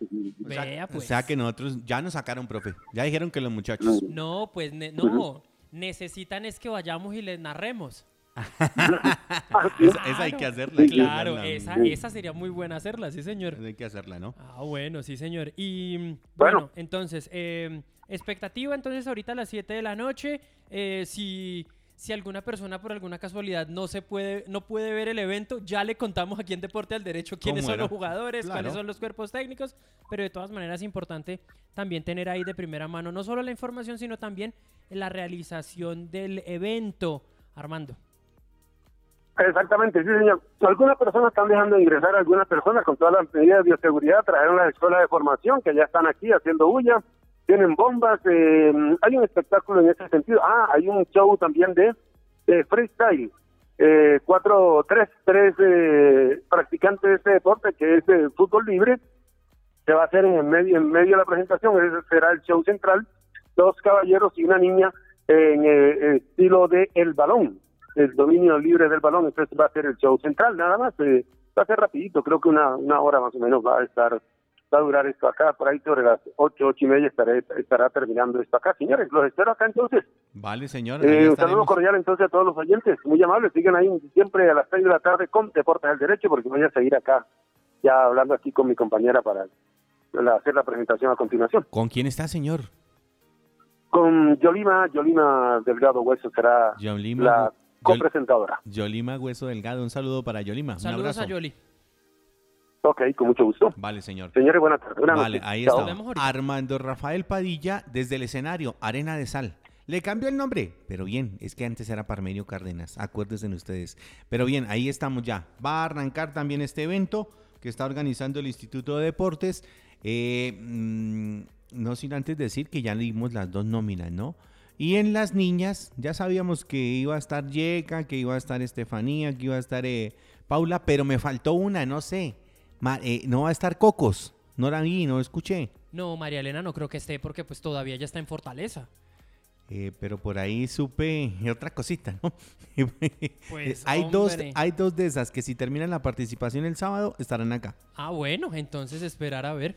O sea, Vea, o pues. sea que nosotros ya nos sacaron, profe. Ya dijeron que los muchachos. No, pues ne- no. Necesitan es que vayamos y les narremos. Ah. (laughs) Esa, esa hay que hacerla. hay que Claro, hacerla. esa, esa sería muy buena hacerla, sí, señor. Hay que hacerla, ¿no? Ah, bueno, sí, señor. Y Bueno. bueno, entonces, eh, expectativa entonces ahorita a las 7 de la noche. eh, si, si alguna persona por alguna casualidad no se puede, no puede ver el evento, ya le contamos aquí en Deporte al Derecho quiénes ¿Cómo son era? los jugadores, Claro. cuáles son los cuerpos técnicos, pero de todas maneras es importante también tener ahí de primera mano no solo la información, sino también la realización del evento. Armando. Exactamente, sí, señor. Algunas personas están dejando de ingresar, algunas personas con todas las medidas de bioseguridad trajeron las escuelas de formación que ya están aquí haciendo bulla, tienen bombas, eh, hay un espectáculo en ese sentido. Ah, hay un show también de, freestyle. Eh, cuatro, tres, tres eh, practicantes de este deporte que es de fútbol libre. Se va a hacer en el medio, de la presentación, ese será el show central. Dos caballeros y una niña en eh, estilo de el balón el dominio libre del balón, entonces va a ser el show central, nada más, eh, va a ser rapidito, creo que una, una hora más o menos va a estar, a durar esto acá, por ahí sobre las ocho, ocho y media estaré, estará terminando esto acá, señores, los espero acá entonces, Vale, señor. eh, un saludo cordial entonces a todos los oyentes, muy amables, sigan ahí siempre a las seis de la tarde con Deportes del Derecho, porque voy a seguir acá, ya hablando aquí con mi compañera para la- hacer la presentación a continuación. ¿Con quién está, señor? Con Yolima, Yolima Delgado Hueso será Yolima, la copresentadora. Yolima Hueso Delgado. Un saludo para Yolima. Un Saludos abrazo. a Yoli. Ok, con mucho gusto. Vale, señor. Señores, buenas tardes. Buenas Vale, noches. ahí está. Armando Rafael Padilla desde el escenario, Arena de Sal. Le cambió el nombre, pero bien, es que antes era Parmenio Cárdenas, acuérdense ustedes. Pero bien, ahí estamos ya. Va a arrancar también este evento que está organizando el Instituto de Deportes. Eh, mm, no sin antes decir que ya dimos las dos nóminas, ¿no? Y en las niñas, ya sabíamos que iba a estar Yeka, que iba a estar Estefanía, que iba a estar eh, Paula, pero me faltó una, no sé. Ma- eh, no va a estar Cocos. No la vi, no escuché. No, María Elena no creo que esté porque pues todavía ya está en Fortaleza. Eh, pero por ahí supe (laughs) otra cosita, ¿no? (laughs) Pues, hay, dos, hay dos de esas que si terminan la participación el sábado estarán acá. Ah, bueno, entonces esperar a ver.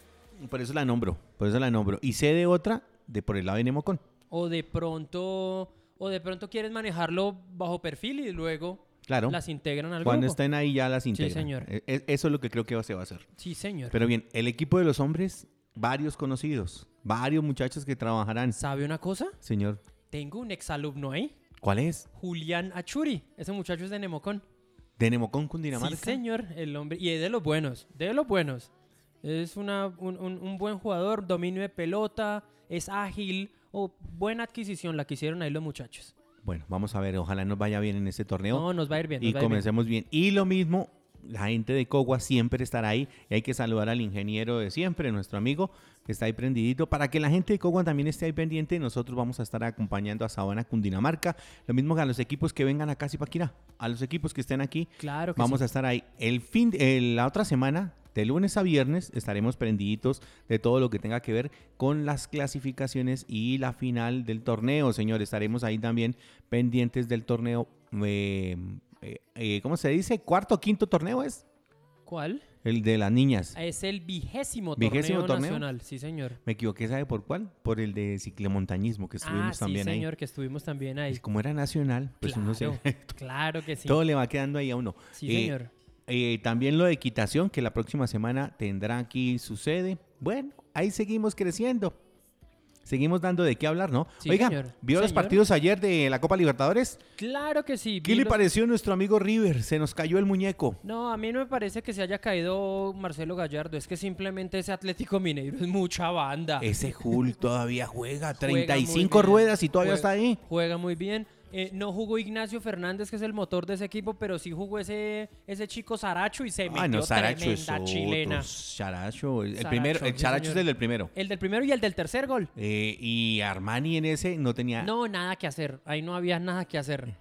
Por eso la nombro, por eso la nombro. Y sé de otra de por el lado de Nemocon. O de pronto, o de pronto quieres manejarlo bajo perfil y luego Claro. las integran al Cuando grupo. estén ahí ya las integran. señor. E- e- Eso es lo que creo que se va a hacer. Sí, señor. Pero bien, el equipo de los hombres, varios conocidos, varios muchachos que trabajarán. ¿Sabe una cosa? Señor, Tengo un exalumno ahí, ¿cuál es? Julián Achuri. Ese muchacho es de Nemocón. ¿De Nemocon, Cundinamarca? Sí, señor, el hombre. Y es de los buenos, de los buenos. Es una, un, un- un buen jugador, dominio de pelota, es ágil. O buena adquisición la que hicieron ahí los muchachos. Bueno, vamos a ver, ojalá nos vaya bien en este torneo. No, nos va a ir bien. y bien. comencemos bien. Y lo mismo, la gente de Cogua siempre estará ahí. Y hay que saludar al ingeniero de siempre, nuestro amigo, que está ahí prendidito. Para que la gente de Cogua también esté ahí pendiente, nosotros vamos a estar acompañando a Sabana Cundinamarca. Lo mismo que a los equipos que vengan acá a Zipaquirá. A los equipos que estén aquí, Claro que vamos sí. a estar ahí. El fin, el- la otra semana, de lunes a viernes, estaremos prendiditos de todo lo que tenga que ver con las clasificaciones y la final del torneo, señor. Estaremos ahí también pendientes del torneo. eh, eh, eh, ¿Cómo se dice? ¿Cuarto o quinto torneo es? ¿Cuál? El de las niñas. Es el vigésimo, ¿Vigésimo torneo, torneo? nacional. Sí, señor. Me equivoqué, ¿sabe por cuál? Por el de ciclomontañismo que estuvimos ah, sí, también ahí. señor, que estuvimos también ahí. Y como era nacional, pues uno se... Claro, (laughs) claro que sí. Todo le va quedando ahí a uno. Sí, Eh, señor. Eh, también lo de equitación, que la próxima semana tendrá aquí su sede. Bueno, ahí seguimos creciendo. Seguimos dando de qué hablar, ¿no? Sí, Oiga, señor. ¿vio los partidos ayer de la Copa Libertadores? Claro que sí. ¿Qué le los- pareció a nuestro amigo River? Se nos cayó el muñeco. No, a mí no me parece que se haya caído Marcelo Gallardo. Es que simplemente ese Atlético Mineiro es mucha banda. Ese Hull todavía juega. (laughs) Juega muy 35 bien. ruedas y todavía Juega- está ahí. Juega muy bien. Eh, no jugó Ignacio Fernández, que es el motor de ese equipo, pero sí jugó ese, ese chico Saracho y se metió no, Saracho es tremenda otro. chilena. Saracho, el Saracho, primero, el sí, Saracho es el del primero. El del primero y el del tercer gol. Eh, y Armani en ese no tenía. No, nada que hacer. Ahí no había nada que hacer.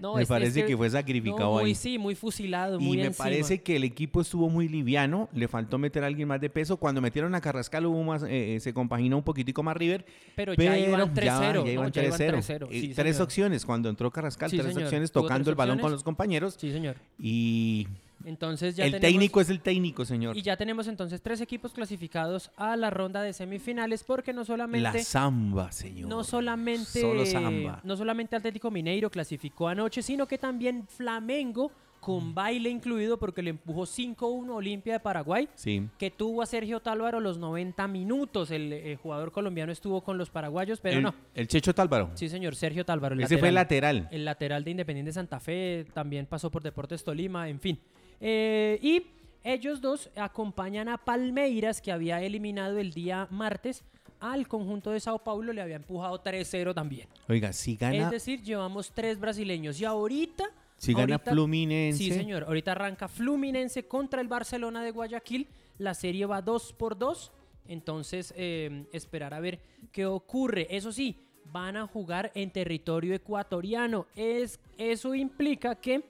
No, Me es- es parece que fue sacrificado no, muy, ahí. Sí, muy fusilado, Y muy me encima. parece que el equipo estuvo muy liviano, le faltó meter a alguien más de peso. Cuando metieron a Carrascal hubo más, eh, eh, se compaginó un poquitico más River. Pero ya iban 3-0. ya iban ya iban 3-0. 3-0, Eh, sí, tres señor. opciones cuando entró Carrascal, Sí, tres señor. opciones tocando tres el balón con los compañeros. Sí, señor. Y Entonces ya el tenemos- técnico es el técnico, señor. Y ya tenemos entonces tres equipos clasificados a la ronda de semifinales porque no La solamente samba, señor. no solamente Solo samba. no solamente Atlético Mineiro clasificó anoche, sino que también Flamengo con baile incluido porque le empujó 5-1 a Olimpia de Paraguay. Sí. Que tuvo a Sergio Tálvaro los 90 minutos. El, eh, jugador colombiano estuvo con los paraguayos, pero el, no. el Checho Tálvaro. Sí, señor, Sergio Tálvaro. el Ese fue el lateral. El lateral de Independiente Santa Fe también pasó por Deportes Tolima, en fin. Eh, y ellos dos acompañan a Palmeiras, que había eliminado el día martes al conjunto de Sao Paulo, le había empujado 3-0 también. Oiga, si gana, Es decir, llevamos tres brasileños y ahorita... si gana Fluminense. Sí, señor. Ahorita arranca Fluminense contra el Barcelona de Guayaquil. La serie va 2 por 2. Entonces, eh, esperar a ver qué ocurre. Eso sí, van a jugar en territorio ecuatoriano. Es, eso implica que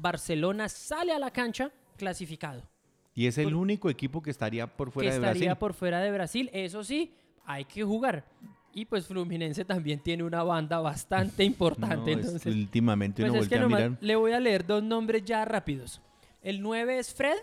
Barcelona sale a la cancha clasificado. Y es el único equipo que estaría por fuera que de estaría Brasil. por fuera de Brasil. Eso sí, hay que jugar. Y pues Fluminense también tiene una banda bastante (laughs) importante. No, es- entonces, últimamente pues uno es que voltea a mirar. le voy a leer dos nombres ya rápidos. El 9 es Fred.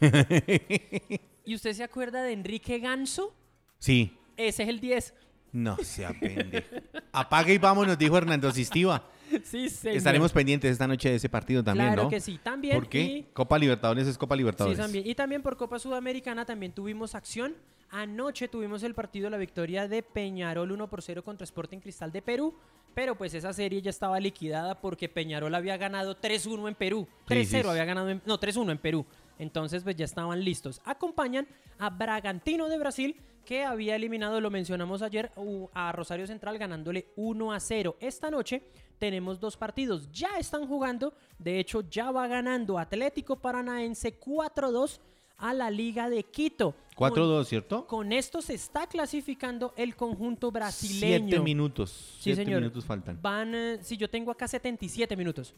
(laughs) ¿Y usted se acuerda de Enrique Ganso? Sí. Ese es el 10. No se (laughs) pendejo. Apague y vámonos, dijo Hernando Sistíva. (laughs) Sí, señor. Estaremos pendientes esta noche de ese partido también, Claro ¿no? que sí. También. ¿Por qué? y- Copa Libertadores es Copa Sí, Libertadores. también. Y también por Copa Sudamericana también tuvimos acción. Anoche tuvimos el partido, la victoria de Peñarol 1 por 0 contra Sporting Cristal de Perú. Pero pues esa serie ya estaba liquidada porque Peñarol había ganado 3-1 en Perú. Sí, 3-0 sí, sí. había ganado en, No, 3-1 en Perú. Entonces pues ya estaban listos. Acompañan a Bragantino de Brasil que había eliminado, lo mencionamos ayer, a Rosario Central ganándole 1 a 0. Esta noche tenemos dos partidos, ya están jugando, de hecho ya va ganando Atlético Paranaense 4-2 a la Liga de Quito. Con- 4-2, ¿cierto? Con esto se está clasificando el conjunto brasileño. Siete minutos. Sí, Siete señor. minutos faltan. Van, eh, sí, yo tengo acá 77 minutos.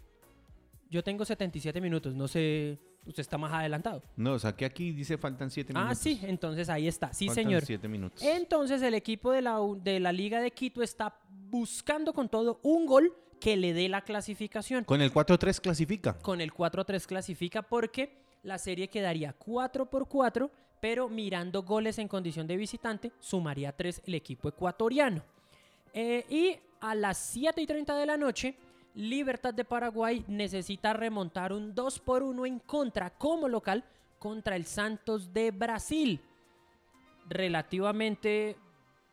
Yo tengo 77 minutos, no sé, usted está más adelantado. No, o sea, que aquí dice faltan siete Ah, minutos. sí, entonces ahí está. Sí, Faltan señor. siete minutos. Entonces el equipo de la, de la Liga de Quito está buscando con todo un gol que le dé la clasificación. Con el 4-3 clasifica. Con el 4-3 clasifica porque la serie quedaría 4 por 4, pero mirando goles en condición de visitante, sumaría 3 el equipo ecuatoriano. Eh, y a las 7 y 30 de la noche, Libertad de Paraguay necesita remontar un 2 por 1 en contra como local contra el Santos de Brasil. Relativamente,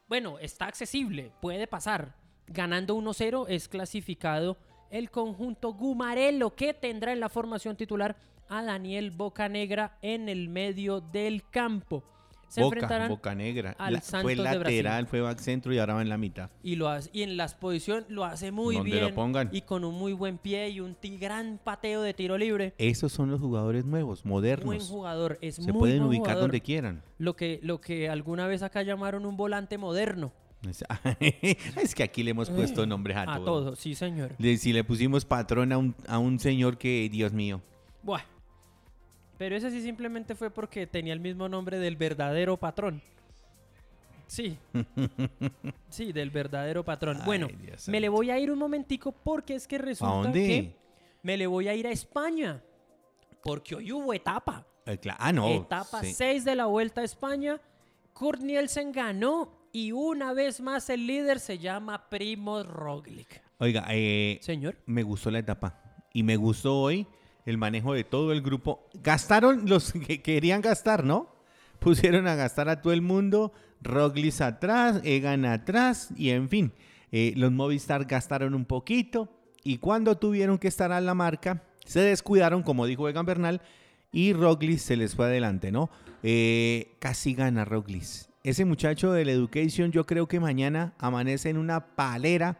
bueno, está accesible, puede pasar. Ganando 1-0 es clasificado el conjunto Gumarelo que tendrá en la formación titular a Daniel Bocanegra en el medio del campo. Se Boca, enfrentarán Boca Negra. al La- Santos fue de lateral, fue back centro y ahora va en la mitad. y lo hace, y en la exposición lo hace muy Donde bien lo pongan. y con un muy buen pie y un gran pateo de tiro libre. Esos son los jugadores nuevos, Buen modernos. jugador, es Se muy pueden buen ubicar jugador. donde quieran. Lo que, lo que alguna vez acá llamaron un volante moderno. (laughs) Es, que aquí le hemos puesto nombres a, A todo. todo, sí señor. Si le pusimos patrón a un, a un señor que, Dios mío. Buah. Pero ese sí simplemente fue porque tenía el mismo nombre del verdadero patrón. Sí. (laughs) Sí, del verdadero patrón. Ay, bueno, Dios me le voy a ir un momentico porque es que resulta dónde? que me le voy a ir a España. Porque hoy hubo etapa. Eh, ah, no. etapa sí. 6 de la Vuelta a España. Kurt Nielsen ganó y una vez más el líder se llama Primo Roglic. Oiga, eh, Señor. me gustó la etapa. Y me gustó hoy el manejo de todo el grupo. Gastaron los (laughs) que querían gastar, ¿no? Pusieron a gastar a todo el mundo. Roglic atrás, Egan atrás. Y en fin, eh, los Movistar gastaron un poquito. Y cuando tuvieron que estar a la marca, se descuidaron, como dijo Egan Bernal. Y Roglic se les fue adelante, ¿no? Eh, casi gana Roglic. Ese muchacho del Education, yo creo que mañana amanece en una palera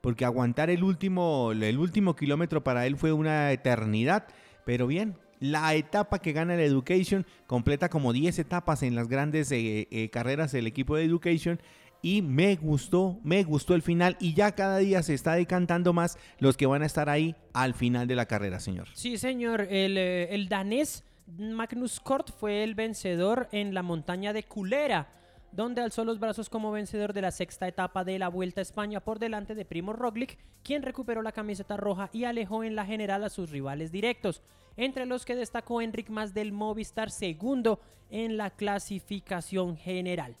porque aguantar el último, el último kilómetro para él fue una eternidad. Pero bien, la etapa que gana el Education completa como 10 etapas en las grandes eh, eh, carreras del equipo de Education. Y me gustó, me gustó el final. Y ya cada día se está decantando más los que van a estar ahí al final de la carrera, señor. Sí, señor. El, eh, el danés Magnus Kort fue el vencedor en la montaña de Culera, donde alzó los brazos como vencedor de la sexta etapa de la Vuelta a España por delante de Primo Roglic, quien recuperó la camiseta roja y alejó en la general a sus rivales directos, entre los que destacó Enric Mas del Movistar segundo en la clasificación general.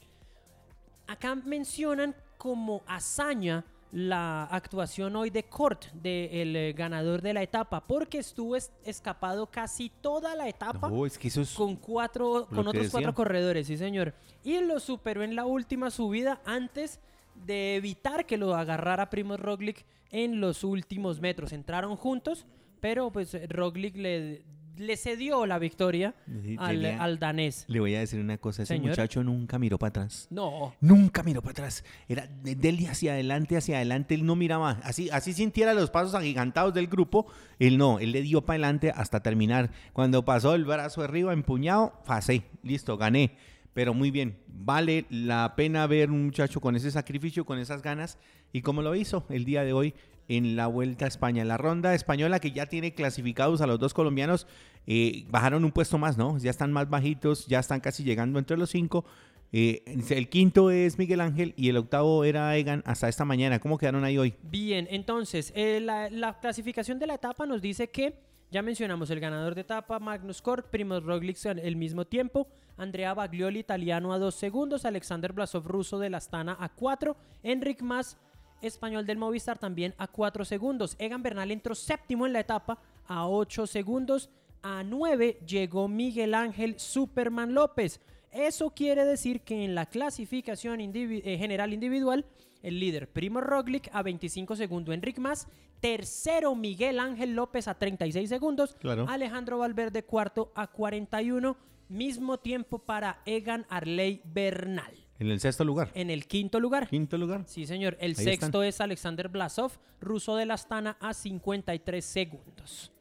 Acá mencionan como hazaña la actuación hoy de Kort, del eh, ganador de la etapa, porque estuvo es- escapado casi toda la etapa No, es que eso es... con cuatro, con otros decía. cuatro corredores, sí señor. Y lo superó en la última subida antes de evitar que lo agarrara Primo Roglic en los últimos metros. Entraron juntos, pero pues Roglic le, le cedió la victoria al, danés. Le voy a decir una cosa, ese Señor. muchacho nunca miró para atrás. No, Nunca miró para atrás. Era de, de él hacia adelante, hacia adelante. Él no miraba. Así, así sintiera los pasos agigantados del grupo. Él no. Él le dio para adelante hasta terminar. Cuando pasó el brazo arriba, empuñado, pasé. Listo, gané. Pero muy bien. Vale la pena ver un muchacho con ese sacrificio, con esas ganas. Y como lo hizo el día de hoy en la Vuelta a España. La ronda española que ya tiene clasificados a los dos colombianos. eh, bajaron un puesto más, ¿no? Ya están más bajitos. Ya están casi llegando entre los cinco. Eh, el quinto es Miguel Ángel y el octavo era Egan hasta esta mañana. ¿Cómo quedaron ahí hoy? Bien, entonces, eh, la, la clasificación de la etapa nos dice que, ya mencionamos, el ganador de etapa, Magnus Kort, Primoz Roglic el mismo tiempo, Andrea Baglioli, italiano a dos segundos, Alexander Blasov, ruso de la Astana a cuatro, Enric Mas, español del Movistar también a cuatro segundos. Egan Bernal entró séptimo en la etapa a ocho segundos, a nueve llegó Miguel Ángel Superman López. Eso quiere decir que en la clasificación eh, general individual, el líder Primo Roglic a 25 segundos, Enric Mas, tercero Miguel Ángel López a 36 segundos, Claro. Alejandro Valverde cuarto a 41, mismo tiempo para Egan Arley Bernal. En el sexto lugar. en el quinto lugar. Quinto lugar. Sí, señor. El Ahí sexto es Alexander Blasov, ruso de la Astana, a 53 segundos.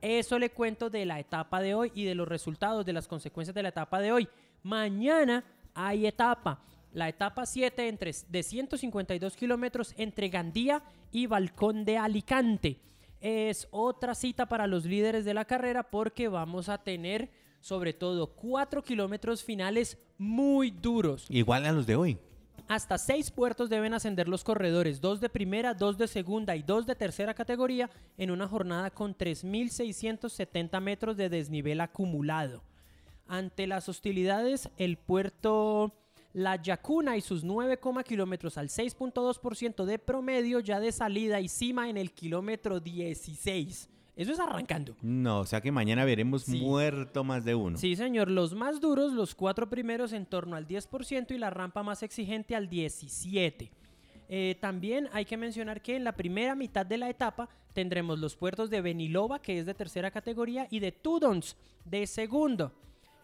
Eso le cuento de la etapa de hoy y de los resultados, de las consecuencias de la etapa de hoy. Mañana hay etapa. La etapa 7 entre, de 152 kilómetros entre Gandía y Balcón de Alicante. Es otra cita para los líderes de la carrera porque vamos a tener sobre todo 4 kilómetros finales muy duros. Igual a los de hoy. Hasta seis puertos deben ascender los corredores, dos de primera, dos de segunda y dos de tercera categoría en una jornada con 3.670 metros de desnivel acumulado. Ante las hostilidades, el puerto La Yacuna y sus 9, kilómetros al 6.2% de promedio ya de salida y cima en el kilómetro 16. Eso es arrancando. No, o sea que mañana veremos Sí. muerto más de uno. Sí, señor. Los más duros, los cuatro primeros en torno al 10% y la rampa más exigente al 17%. Eh, también hay que mencionar que en la primera mitad de la etapa tendremos los puertos de Benilova, que es de tercera categoría, y de Tudons, de segundo.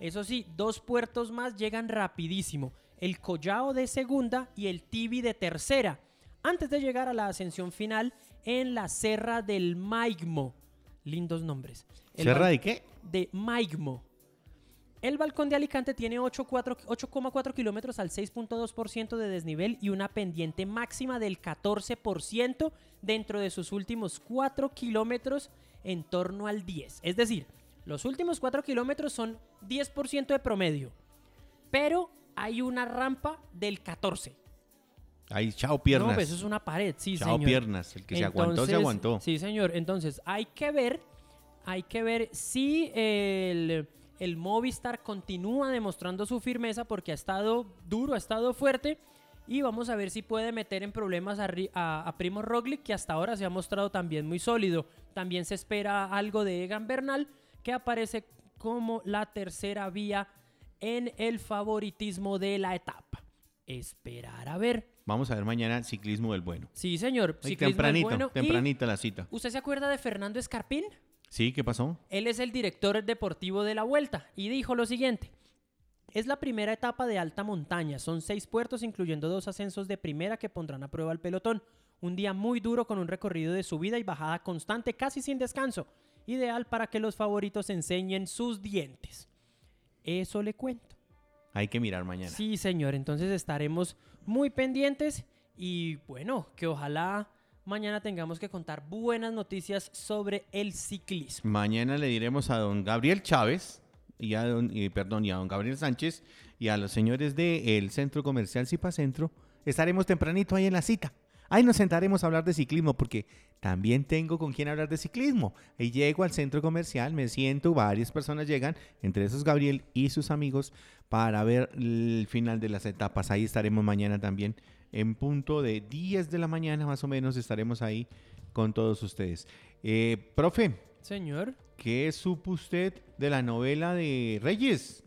Eso sí, dos puertos más llegan rapidísimo. El Collao de segunda y el Tibi de tercera. Antes de llegar a la ascensión final en la Serra del Maigmo. Lindos nombres. El ¿Serra val- de qué? de Maigmo. El balcón de Alicante tiene 8,4 8,4 kilómetros al 6.2% de desnivel y una pendiente máxima del 14% dentro de sus últimos 4 kilómetros en torno al 10. Es decir, los últimos 4 kilómetros son 10% de promedio, pero hay una rampa del 14. Ahí, chao piernas. No, pues eso es una pared, sí, chao señor. piernas. El que se aguantó, se aguantó. Sí, señor. Entonces, hay que ver, hay que ver si el, el Movistar continúa demostrando su firmeza porque ha estado duro, ha estado fuerte. Y vamos a ver si puede meter en problemas a, Ri- a- a Primo Roglic, que hasta ahora se ha mostrado también muy sólido. También se espera algo de Egan Bernal, que aparece como la tercera vía en el favoritismo de la etapa. Esperar a ver. Vamos a ver mañana ciclismo del bueno. Sí, señor. Ay, ciclismo del tempranito. Y- la cita. ¿Usted se acuerda de Fernando Escarpín? ¿Sí? ¿Qué pasó? Él es el director deportivo de la Vuelta y dijo lo siguiente. Es la primera etapa de alta montaña. Son seis puertos, incluyendo dos ascensos de primera que pondrán a prueba al pelotón. Un día muy duro con un recorrido de subida y bajada constante, casi sin descanso. Ideal para que los favoritos enseñen sus dientes. Eso le cuento. Hay que mirar mañana. Sí, señor. Entonces estaremos muy pendientes y bueno, que ojalá mañana tengamos que contar buenas noticias sobre el ciclismo. Mañana le diremos a don Gabriel Chávez y a don, y, perdón, y a don Gabriel Sánchez y a los señores del Centro Comercial Cipa Centro. Estaremos tempranito ahí en la cita. Ahí nos sentaremos a hablar de ciclismo porque también tengo con quién hablar de ciclismo. Y llego al centro comercial, me siento, varias personas llegan, entre esos Gabriel y sus amigos, para ver el final de las etapas. Ahí estaremos mañana también. En punto de 10 de la mañana más o menos estaremos ahí con todos ustedes. Eh, profe, Señor. ¿Qué supo usted de la novela de Reyes?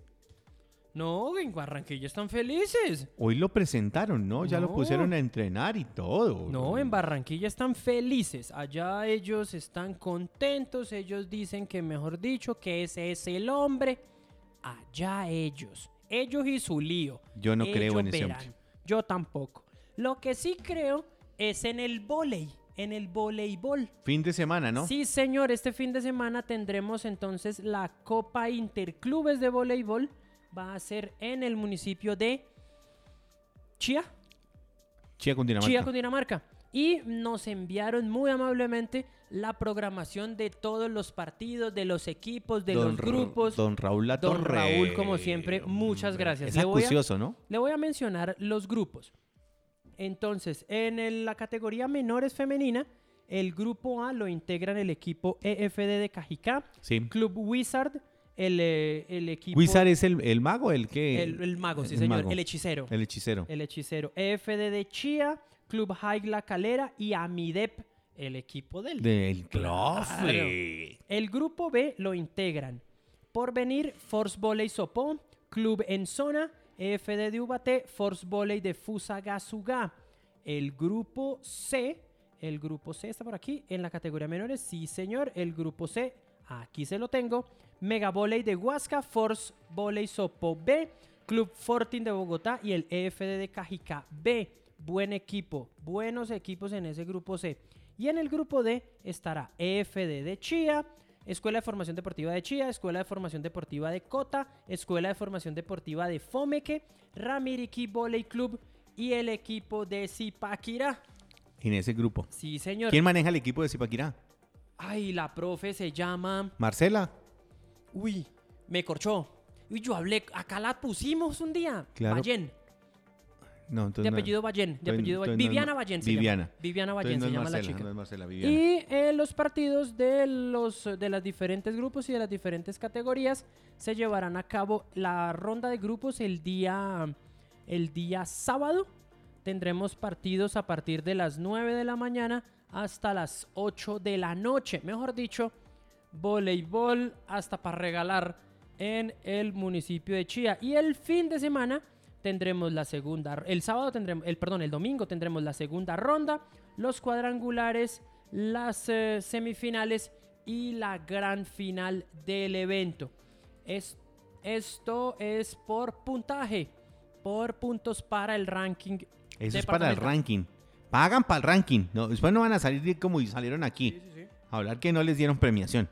No, en Barranquilla están felices. Hoy lo presentaron, ¿no? Ya lo pusieron a entrenar y todo. No, en Barranquilla están felices. Allá ellos están contentos. Ellos dicen que, mejor dicho, que ese es el hombre. Allá ellos. Ellos y su lío. Yo no creo en ese verán. hombre. Yo tampoco. Lo que sí creo es en el volei. En el voleibol. Fin de semana, ¿no? Sí, señor, este fin de semana tendremos entonces la Copa Interclubes de Voleibol. Va a ser en el municipio de Chía, Chía con Dinamarca. Chía, Cundinamarca. Y nos enviaron muy amablemente la programación de todos los partidos, de los equipos, de Don los Ra- grupos. Don Raúl La Don. Raúl, como siempre, muchas gracias. Es Le voy a- acucioso, ¿no? Le voy a mencionar los grupos. Entonces, en el- la categoría menores femenina, el grupo A lo integran el equipo EFD de Cajicá, Sí. Club Wizard, el, eh, el equipo... Wizard es el, el mago, el que... el, el mago, sí señor, mago. el hechicero. El hechicero. El hechicero. EFD de Chía, Club High La Calera y Amidep, el equipo del... Del Claro. clofe. El grupo B lo integran Porvenir, Force Volley Sopó, Club en Zona, EFD de Ubaté, Force Volley de Fusagasugá. El grupo C, el grupo C está por aquí en la categoría menores. Sí, señor, el grupo C, aquí se lo tengo. Mega Volley de Huasca, Force Volley Sopo B, Club Fortin de Bogotá y el EFD de Cajicá B. Buen equipo, buenos equipos en ese grupo C. Y en el grupo D estará EFD de Chía, Escuela de Formación Deportiva de Chía, Escuela de Formación Deportiva de Cota, Escuela de Formación Deportiva de Fomeque, Ramiriki Volley Club y el equipo de Zipaquirá. En ese grupo. Sí, señor. ¿Quién maneja el equipo de Zipaquirá? Ay, la profe se llama... Marcela. Uy, me corchó. Uy, yo hablé, acá la pusimos un día. Claro. Ballén, No, entonces de no- apellido Ballén, de apellido Ballén. no Viviana Ballén se Viviana. llama. Viviana Ballén no se llama Marcela, la chica. no es Marcela, Viviana. Y eh, los partidos de los de las diferentes grupos y de las diferentes categorías se llevarán a cabo la ronda de grupos el día el día sábado. Tendremos partidos a partir de las 9 de la mañana hasta las 8 de la noche. Mejor dicho, voleibol hasta para regalar en el municipio de Chía. Y el fin de semana tendremos la segunda, el sábado tendremos, el perdón, el domingo tendremos la segunda ronda, los cuadrangulares, las eh, semifinales y la gran final del evento. Es- esto es por puntaje, por puntos para el ranking. Eso es para el ranking. Pagan para el ranking. No, después no van a salir como salieron aquí. Sí, sí, sí. A hablar que no les dieron premiación.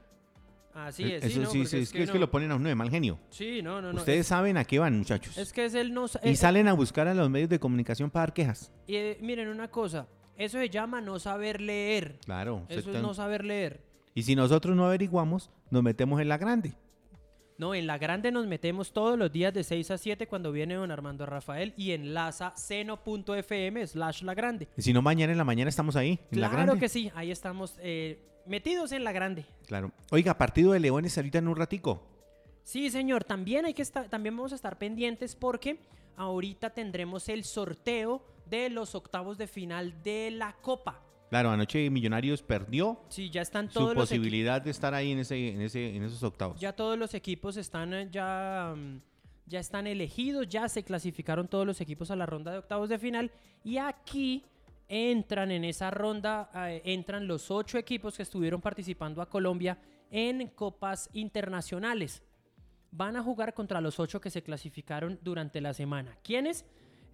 Así es. Eso sí, sí, es, que, es no. que lo ponen a uno de mal genio. Sí, no, no, no. Ustedes es, saben a qué van, muchachos. es que es el no. y salen a buscar a los medios de comunicación para dar quejas. y, eh, miren una cosa. Eso se llama no saber leer. Claro. Eso es no saber leer. Y si nosotros no averiguamos, nos metemos en la grande. No, en la grande nos metemos todos los días de 6 a 7 cuando viene don Armando Rafael y enlaza seno.fm slash la grande. Y si no, mañana en la mañana estamos ahí, en la Claro grande. que sí, ahí estamos eh, metidos en la grande. Claro. Oiga, partido de Leones ahorita en un ratico. Sí, señor, también hay que estar, también vamos a estar pendientes porque ahorita tendremos el sorteo de los octavos de final de la Copa. Claro, anoche Millonarios perdió Sí, ya están su todos los equi- posibilidad de estar ahí en, ese, en, ese, en esos octavos. ya todos los equipos están eh, ya mm, ya están elegidos, ya se clasificaron todos los equipos a la ronda de octavos de final y aquí entran en esa ronda eh, entran los ocho equipos que estuvieron participando a Colombia en copas internacionales. Van a jugar contra los ocho que se clasificaron durante la semana. ¿Quiénes?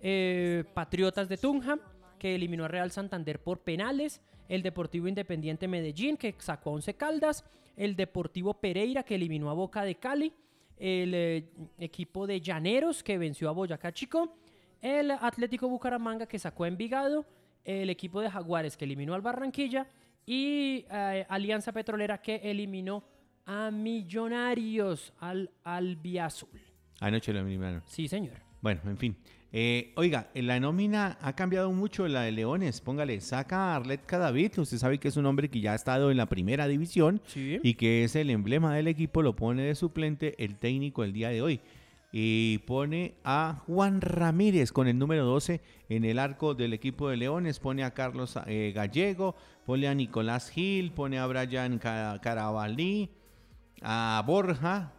Eh, Patriotas de Tunja, que eliminó a Real Santander por penales. El Deportivo Independiente Medellín, que sacó a Once Caldas. El Deportivo Pereira, que eliminó a Boca de Cali. El eh, equipo de Llaneros, que venció a Boyacá Chico. El Atlético Bucaramanga, que sacó a Envigado. El equipo de Jaguares, que eliminó al Barranquilla. Y eh, Alianza Petrolera, que eliminó a Millonarios, al Albiazul. Anoche lo eliminaron. Sí, señor. Bueno, en fin. Eh, oiga, la nómina ha cambiado mucho, la de Leones. Póngale, saca a Arlet Cadavid. Usted sabe que es un hombre que ya ha estado en la primera división Sí. y que es el emblema del equipo. Lo pone de suplente el técnico el día de hoy. Y pone a Juan Ramírez con el número 12 en el arco del equipo de Leones. Pone a Carlos eh, Gallego, pone a Nicolás Gil, pone a Brian Ca- Carabalí, a Borja,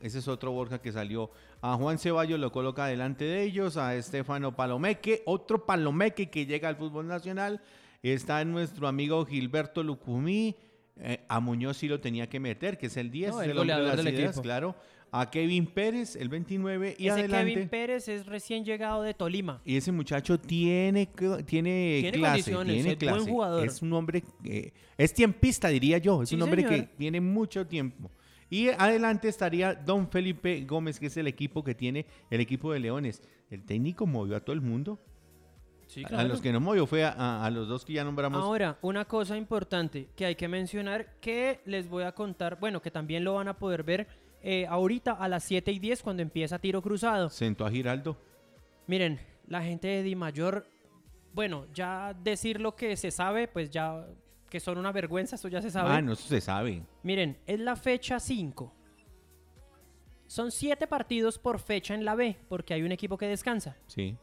ese es otro Borja que salió. A Juan Ceballos lo coloca delante de ellos. A Estefano Palomeque, otro Palomeque que llega al fútbol nacional. Está nuestro amigo Gilberto Lucumí. Eh, a Muñoz sí lo tenía que meter, que es el 10, No, el el de las del ideas, equipo. claro. A Kevin Pérez, el 29, y Ese adelante. Kevin Pérez es recién llegado de Tolima. Y ese muchacho tiene, tiene, Tiene clase, tiene es buen clase. jugador. Es un hombre, que- es tiempista diría yo, es Sí, un hombre señor. que tiene mucho tiempo. Y adelante estaría Don Felipe Gómez, que es el equipo que tiene el equipo de Leones. El técnico movió a todo el mundo. Sí, A los que no movió fue a, a- a los dos que ya nombramos. Ahora, una cosa importante que hay que mencionar que les voy a contar, bueno, que también lo van a poder ver eh, ahorita a las 7 y 10 cuando empieza tiro cruzado. Sentó a Giraldo. Miren, la gente de Di Mayor, bueno, ya decir lo que se sabe, pues ya que son una vergüenza, eso ya se sabe. Ah, no, eso se sabe. Miren, es la fecha 5. Son 7 partidos por fecha en la B, porque hay un equipo que descansa. Sí.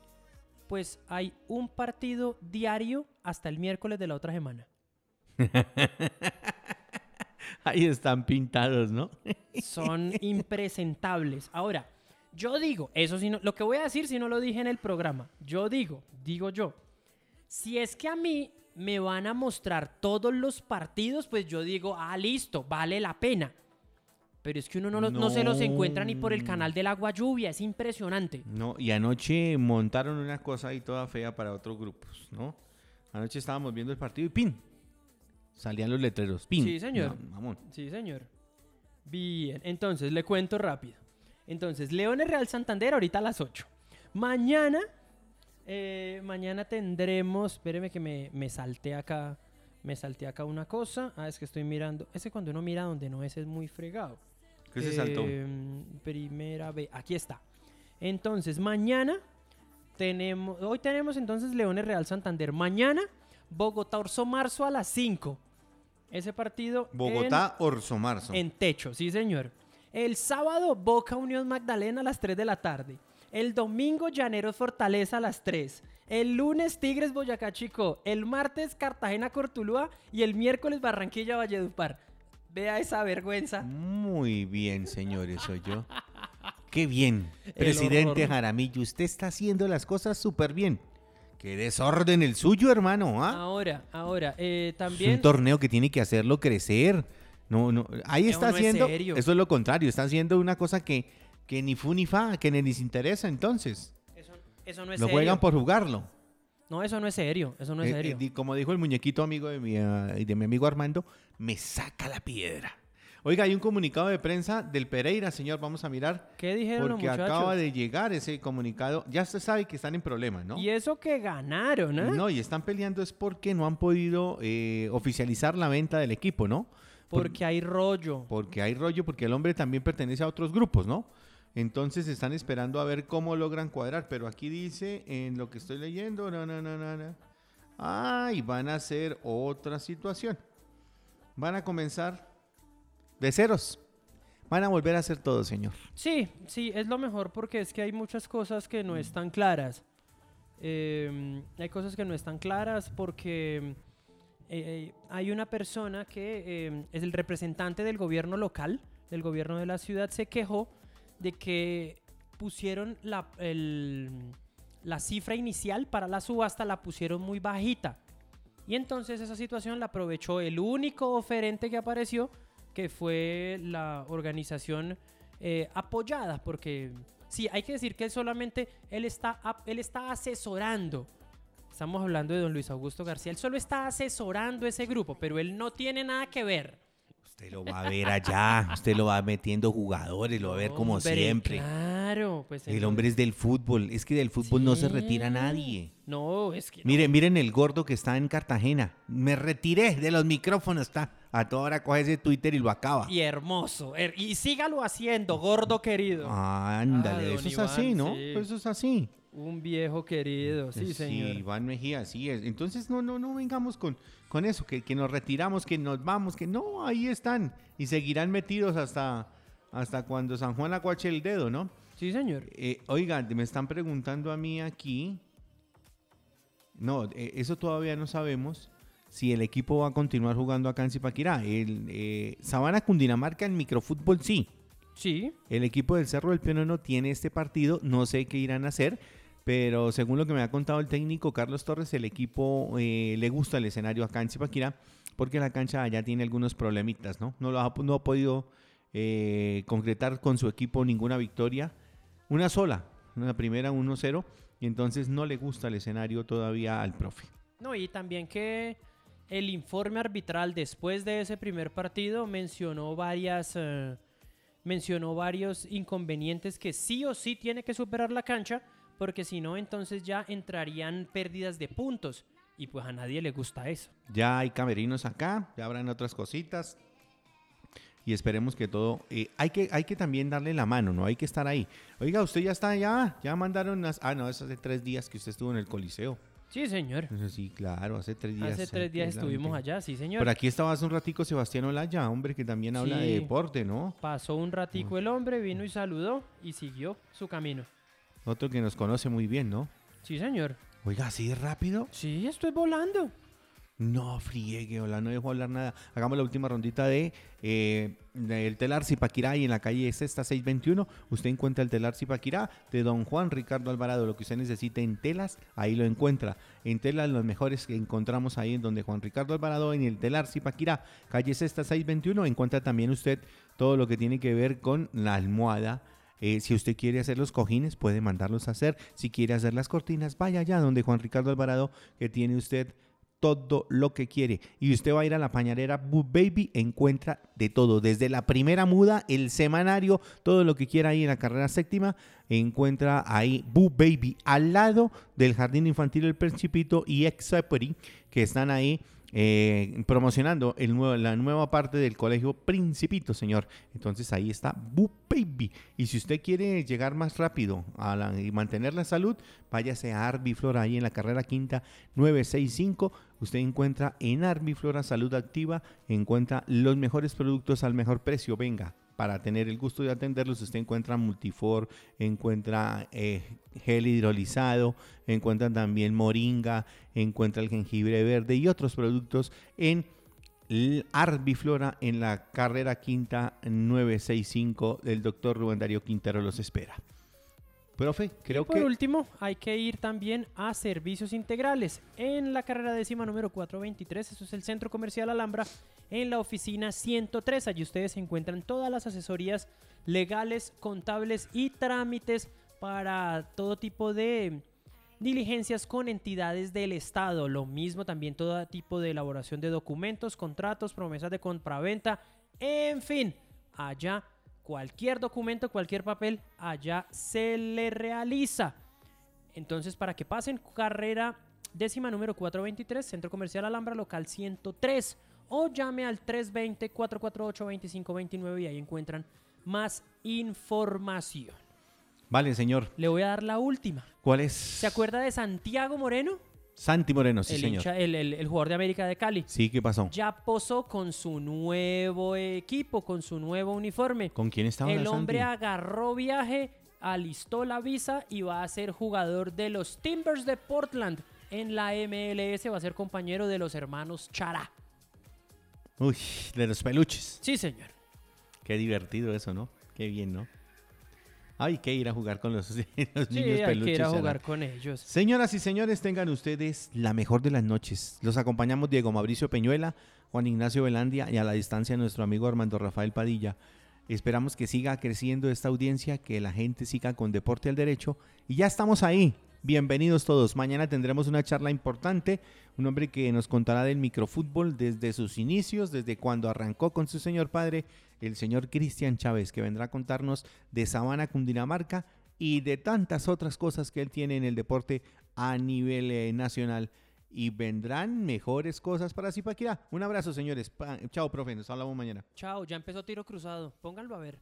Pues hay un partido diario hasta el miércoles de la otra semana. (laughs) Ahí están pintados, ¿no? (laughs) Son impresentables. Ahora, yo digo, eso sí no- lo que voy a decir si no lo dije en el programa, yo digo, digo yo, si es que a mí me van a mostrar todos los partidos, pues yo digo, ah, listo, vale la pena. Pero es que uno no, no se los encuentra ni por el canal del agua lluvia, es impresionante. No, y anoche montaron una cosa ahí toda fea para otros grupos, ¿no? Anoche estábamos viendo el partido y ¡pin! Salían los letreros. ¡Pin! Sí, señor. No. Sí, señor. Bien, entonces le cuento rápido. Entonces, Leones Real Santander ahorita a las 8. Mañana, eh, mañana tendremos, espéreme que me, me salté acá, me salté acá una cosa. Ah, es que estoy mirando. Ese cuando uno mira donde no es, es muy fregado. ¿Qué se saltó? Eh, primera vez, aquí está. Entonces, mañana tenemos, hoy tenemos entonces Leones Real Santander. Mañana, Bogotá Orso Marzo a las 5. Ese partido en- Bogotá, Orso Marzo. en techo, sí señor. El sábado, Boca Unión Magdalena a las 3 de la tarde. El domingo, Llaneros Fortaleza a las 3. El lunes, Tigres Boyacá Chico. El martes, Cartagena Cortulúa. Y el miércoles, Barranquilla Valledupar. Vea esa vergüenza. Muy bien, señores, soy yo. Qué bien. El Presidente horror. Jaramillo, usted está haciendo las cosas súper bien. Qué desorden el suyo, hermano, ¿ah? Ahora, ahora, eh, Es también. un torneo que tiene que hacerlo crecer. No, no, ahí está no haciendo, eso es lo contrario, está haciendo una cosa que, que ni fu ni fa, que ni les interesa entonces. Eso, eso no es Lo serio. juegan por jugarlo. No, eso no es serio. Eso no es Eh, serio. eh, como dijo el muñequito amigo de mi, ah, de mi amigo Armando, me saca la piedra. Oiga, hay un comunicado de prensa del Pereira, señor, vamos a mirar. ¿Qué dijeron Porque acaba de llegar ese comunicado. Ya se sabe que están en problemas, ¿no? Y eso que ganaron, ¿eh? No, y están peleando es porque no han podido eh, oficializar la venta del equipo, ¿no? Por- Porque hay rollo. porque hay rollo, porque el hombre también pertenece a otros grupos, ¿no? Entonces están esperando a ver cómo logran cuadrar. Pero aquí dice, en lo que estoy leyendo, no, no, no. Ay, van a hacer otra situación. Van a comenzar de ceros. Van a volver a hacer todo, señor. Sí, sí, es lo mejor porque es que hay muchas cosas que no están claras. Eh, hay cosas que no están claras porque eh, hay una persona que eh, es el representante del gobierno local, del gobierno de la ciudad, se quejó de que pusieron la, el- la cifra inicial para la subasta, la pusieron muy bajita. Y entonces esa situación la aprovechó el único oferente que apareció, que fue la organización eh, apoyada, porque sí, hay que decir que solamente, él está, él está asesorando. Estamos hablando de don Luis Augusto García. Él solo está asesorando ese grupo, pero él no tiene nada que ver. Usted lo va a ver allá. Usted lo va metiendo jugadores, lo va a ver como Hombre, siempre. Claro, pues El hombre es del fútbol. Es que del fútbol no se Sí. retira nadie. No, es que. no. Miren, miren el gordo que está en Cartagena. Me retiré de los micrófonos. Está a toda hora coge ese Twitter y lo acaba. Y hermoso. her- y sígalo haciendo, gordo querido. Ándale, Ah, eso es así, ¿no? sí. Eso es así. Un viejo querido, sí, señor. Iván Mejía, así es. Entonces, no, no, no vengamos con, con eso, que, que nos retiramos, que nos vamos, que no, ahí están. Y seguirán metidos hasta, hasta cuando San Juan acuache el dedo, ¿no? Sí, señor. Eh, oigan, me están preguntando a mí aquí. No, eh, eso todavía no sabemos si el equipo va a continuar jugando acá en Zipaquirá. El eh, Sabana Cundinamarca en microfútbol sí. Sí. El equipo del Cerro del Piono no tiene este partido, no sé qué irán a hacer, pero según lo que me ha contado el técnico Carlos Torres, el equipo eh, le gusta el escenario acá en Zipaquirá porque la cancha allá tiene algunos problemitas, ¿no? No, lo ha, no ha podido eh, concretar con su equipo ninguna victoria, una sola, una primera 1-0, y entonces no le gusta el escenario todavía al profe. No, y también que el informe arbitral después de ese primer partido mencionó varias. eh, mencionó varios inconvenientes que sí o sí tiene que superar la cancha, porque si no, entonces ya entrarían pérdidas de puntos. Y pues a nadie le gusta eso. Ya hay camerinos acá, ya habrán otras cositas. Y esperemos que todo... eh, hay, que, hay que también darle la mano, ¿no? Hay que estar ahí. Oiga, usted ya está allá, ya mandaron las... Ah, no, es hace tres días que usted estuvo en el Coliseo. Sí, señor. Sí, claro, hace tres días. Hace tres días estuvimos allá, sí, señor. Por aquí estaba hace un ratico Sebastián Olaya, hombre que también habla de deporte, ¿no? Pasó un ratico el hombre, vino y saludó y siguió su camino. Otro que nos conoce muy bien, ¿no? Sí, señor. Oiga, así de rápido. Sí, estoy volando. No friegue, hola, no dejo hablar nada. Hagamos la última rondita de eh, el telar Zipaquirá y en la calle Sexta 621. Usted encuentra el telar Zipaquirá de don Juan Ricardo Alvarado. Lo que usted necesite en telas, ahí lo encuentra. En telas, los mejores que encontramos ahí en donde Juan Ricardo Alvarado, en el telar Zipaquirá, calle Sexta 621. Encuentra también usted todo lo que tiene que ver con la almohada. Eh, si usted quiere hacer los cojines, puede mandarlos a hacer. Si quiere hacer las cortinas, vaya allá donde Juan Ricardo Alvarado, que tiene usted todo lo que quiere. Y usted va a ir a la pañalera Boo Baby, encuentra de todo, desde la primera muda, el semanario, todo lo que quiera ahí en la carrera séptima, encuentra ahí Boo Baby, al lado del Jardín Infantil El Principito y Exepery, que están ahí eh, promocionando el nuevo, la nueva parte del colegio Principito, señor. Entonces ahí está Boo Baby. Y si usted quiere llegar más rápido a la, y mantener la salud, váyase a Arbiflora ahí en la carrera quinta 965. Usted encuentra en Arbiflora Salud Activa, encuentra los mejores productos al mejor precio. Venga, para tener el gusto de atenderlos, usted encuentra Multifor, encuentra eh, gel hidrolizado, encuentra también moringa, encuentra el jengibre verde y otros productos en Arbiflora en la carrera quinta 965 del doctor Rubén Darío Quintero los espera. Profe, creo y por que... último, hay que ir también a servicios integrales. En la carrera décima número 423, eso es el Centro Comercial Alhambra, en la oficina 103. Allí ustedes encuentran todas las asesorías legales, contables y trámites para todo tipo de diligencias con entidades del Estado. Lo mismo también todo tipo de elaboración de documentos, contratos, promesas de compraventa, en fin, allá cualquier documento, cualquier papel, allá se le realiza. Entonces, para que pasen carrera décima número 423, Centro Comercial Alhambra, local 103, o llame al 320-448-2529 y ahí encuentran más información. Vale, señor. Le voy a dar la última. ¿Cuál es? ¿Se acuerda de Santiago Moreno? Santi Moreno, sí, el, señor. hincha- el- el- el jugador de América de Cali. Sí, ¿qué pasó? Ya posó con su nuevo equipo, con su nuevo uniforme. ¿Con quién estaba El hombre Santi? agarró viaje, alistó la visa y va a ser jugador de los Timbers de Portland en la MLS. Va a ser compañero de los hermanos Chara. Uy, de los peluches. Sí, señor. Qué divertido eso, ¿no? Qué bien, ¿no? Hay que ir a jugar con los, (laughs) los Sí, niños hay que ir a jugar con ellos. Señoras y señores, tengan ustedes la mejor de las noches. Los acompañamos Diego Mauricio Peñuela, Juan Ignacio Velandia y a la distancia nuestro amigo Armando Rafael Padilla. Esperamos que siga creciendo esta audiencia, que la gente siga con Deporte al Derecho. Y ya estamos ahí. Bienvenidos todos. Mañana tendremos una charla importante. Un hombre que nos contará del microfútbol desde sus inicios, desde cuando arrancó con su señor padre, el señor Cristian Chávez, que vendrá a contarnos de Sabana, Cundinamarca y de tantas otras cosas que él tiene en el deporte a nivel eh, nacional. Y vendrán mejores cosas para Zipaquirá. Un abrazo, señores. Chao, profe. Nos hablamos mañana. Chao, ya empezó tiro cruzado. Pónganlo a ver.